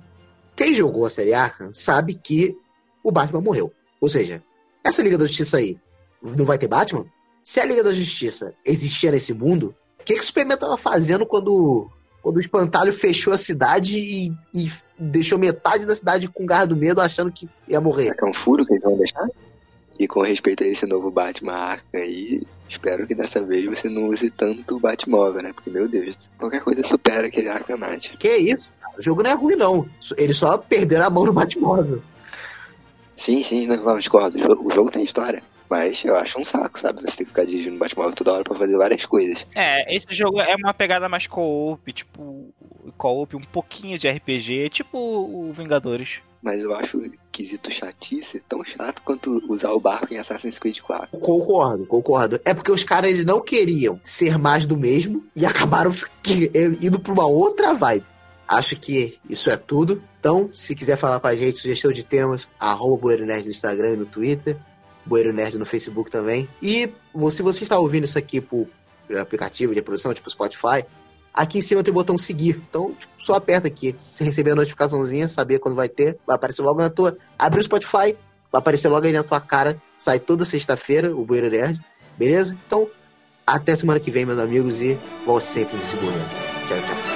Quem jogou a série Arkham sabe que o Batman morreu. Ou seja, essa Liga da Justiça aí não vai ter Batman? Se a Liga da Justiça existia nesse mundo, o que, que o Superman tava fazendo quando quando o espantalho fechou a cidade e, e deixou metade da cidade com garra do medo achando que ia morrer. É um furo que eles vão deixar? E com respeito a esse novo Batman Arkham aí, espero que dessa vez você não use tanto o Batmóvel, né? Porque, meu Deus, qualquer coisa supera aquele Arkham Knight. Que isso? O jogo não é ruim, não. Eles só perderam a mão no Batmóvel. Sim, sim, não, não discordo. O jogo tem história. Mas eu acho um saco, sabe? Você tem que ficar dirigindo Batmóvel toda hora pra fazer várias coisas. É, esse jogo é uma pegada mais co-op, tipo, co-op, um pouquinho de RPG, tipo o Vingadores. Mas eu acho quesito chatice tão chato quanto usar o barco em Assassin's Creed 4. Concordo, concordo. É porque os caras não queriam ser mais do mesmo e acabaram *laughs* indo pra uma outra vibe. Acho que isso é tudo. Então, se quiser falar com a gente, sugestão de temas, arroba no Instagram e no Twitter. Bueiro Nerd no Facebook também. E se você está ouvindo isso aqui por aplicativo de produção, tipo Spotify, aqui em cima tem o botão seguir. Então, tipo, só aperta aqui. Se receber a notificaçãozinha, saber quando vai ter, vai aparecer logo na tua. Abre o Spotify, vai aparecer logo aí na tua cara. Sai toda sexta-feira o Bueiro Nerd. Beleza? Então, até semana que vem, meus amigos, e volte sempre nesse Bueiro. Tchau, tchau.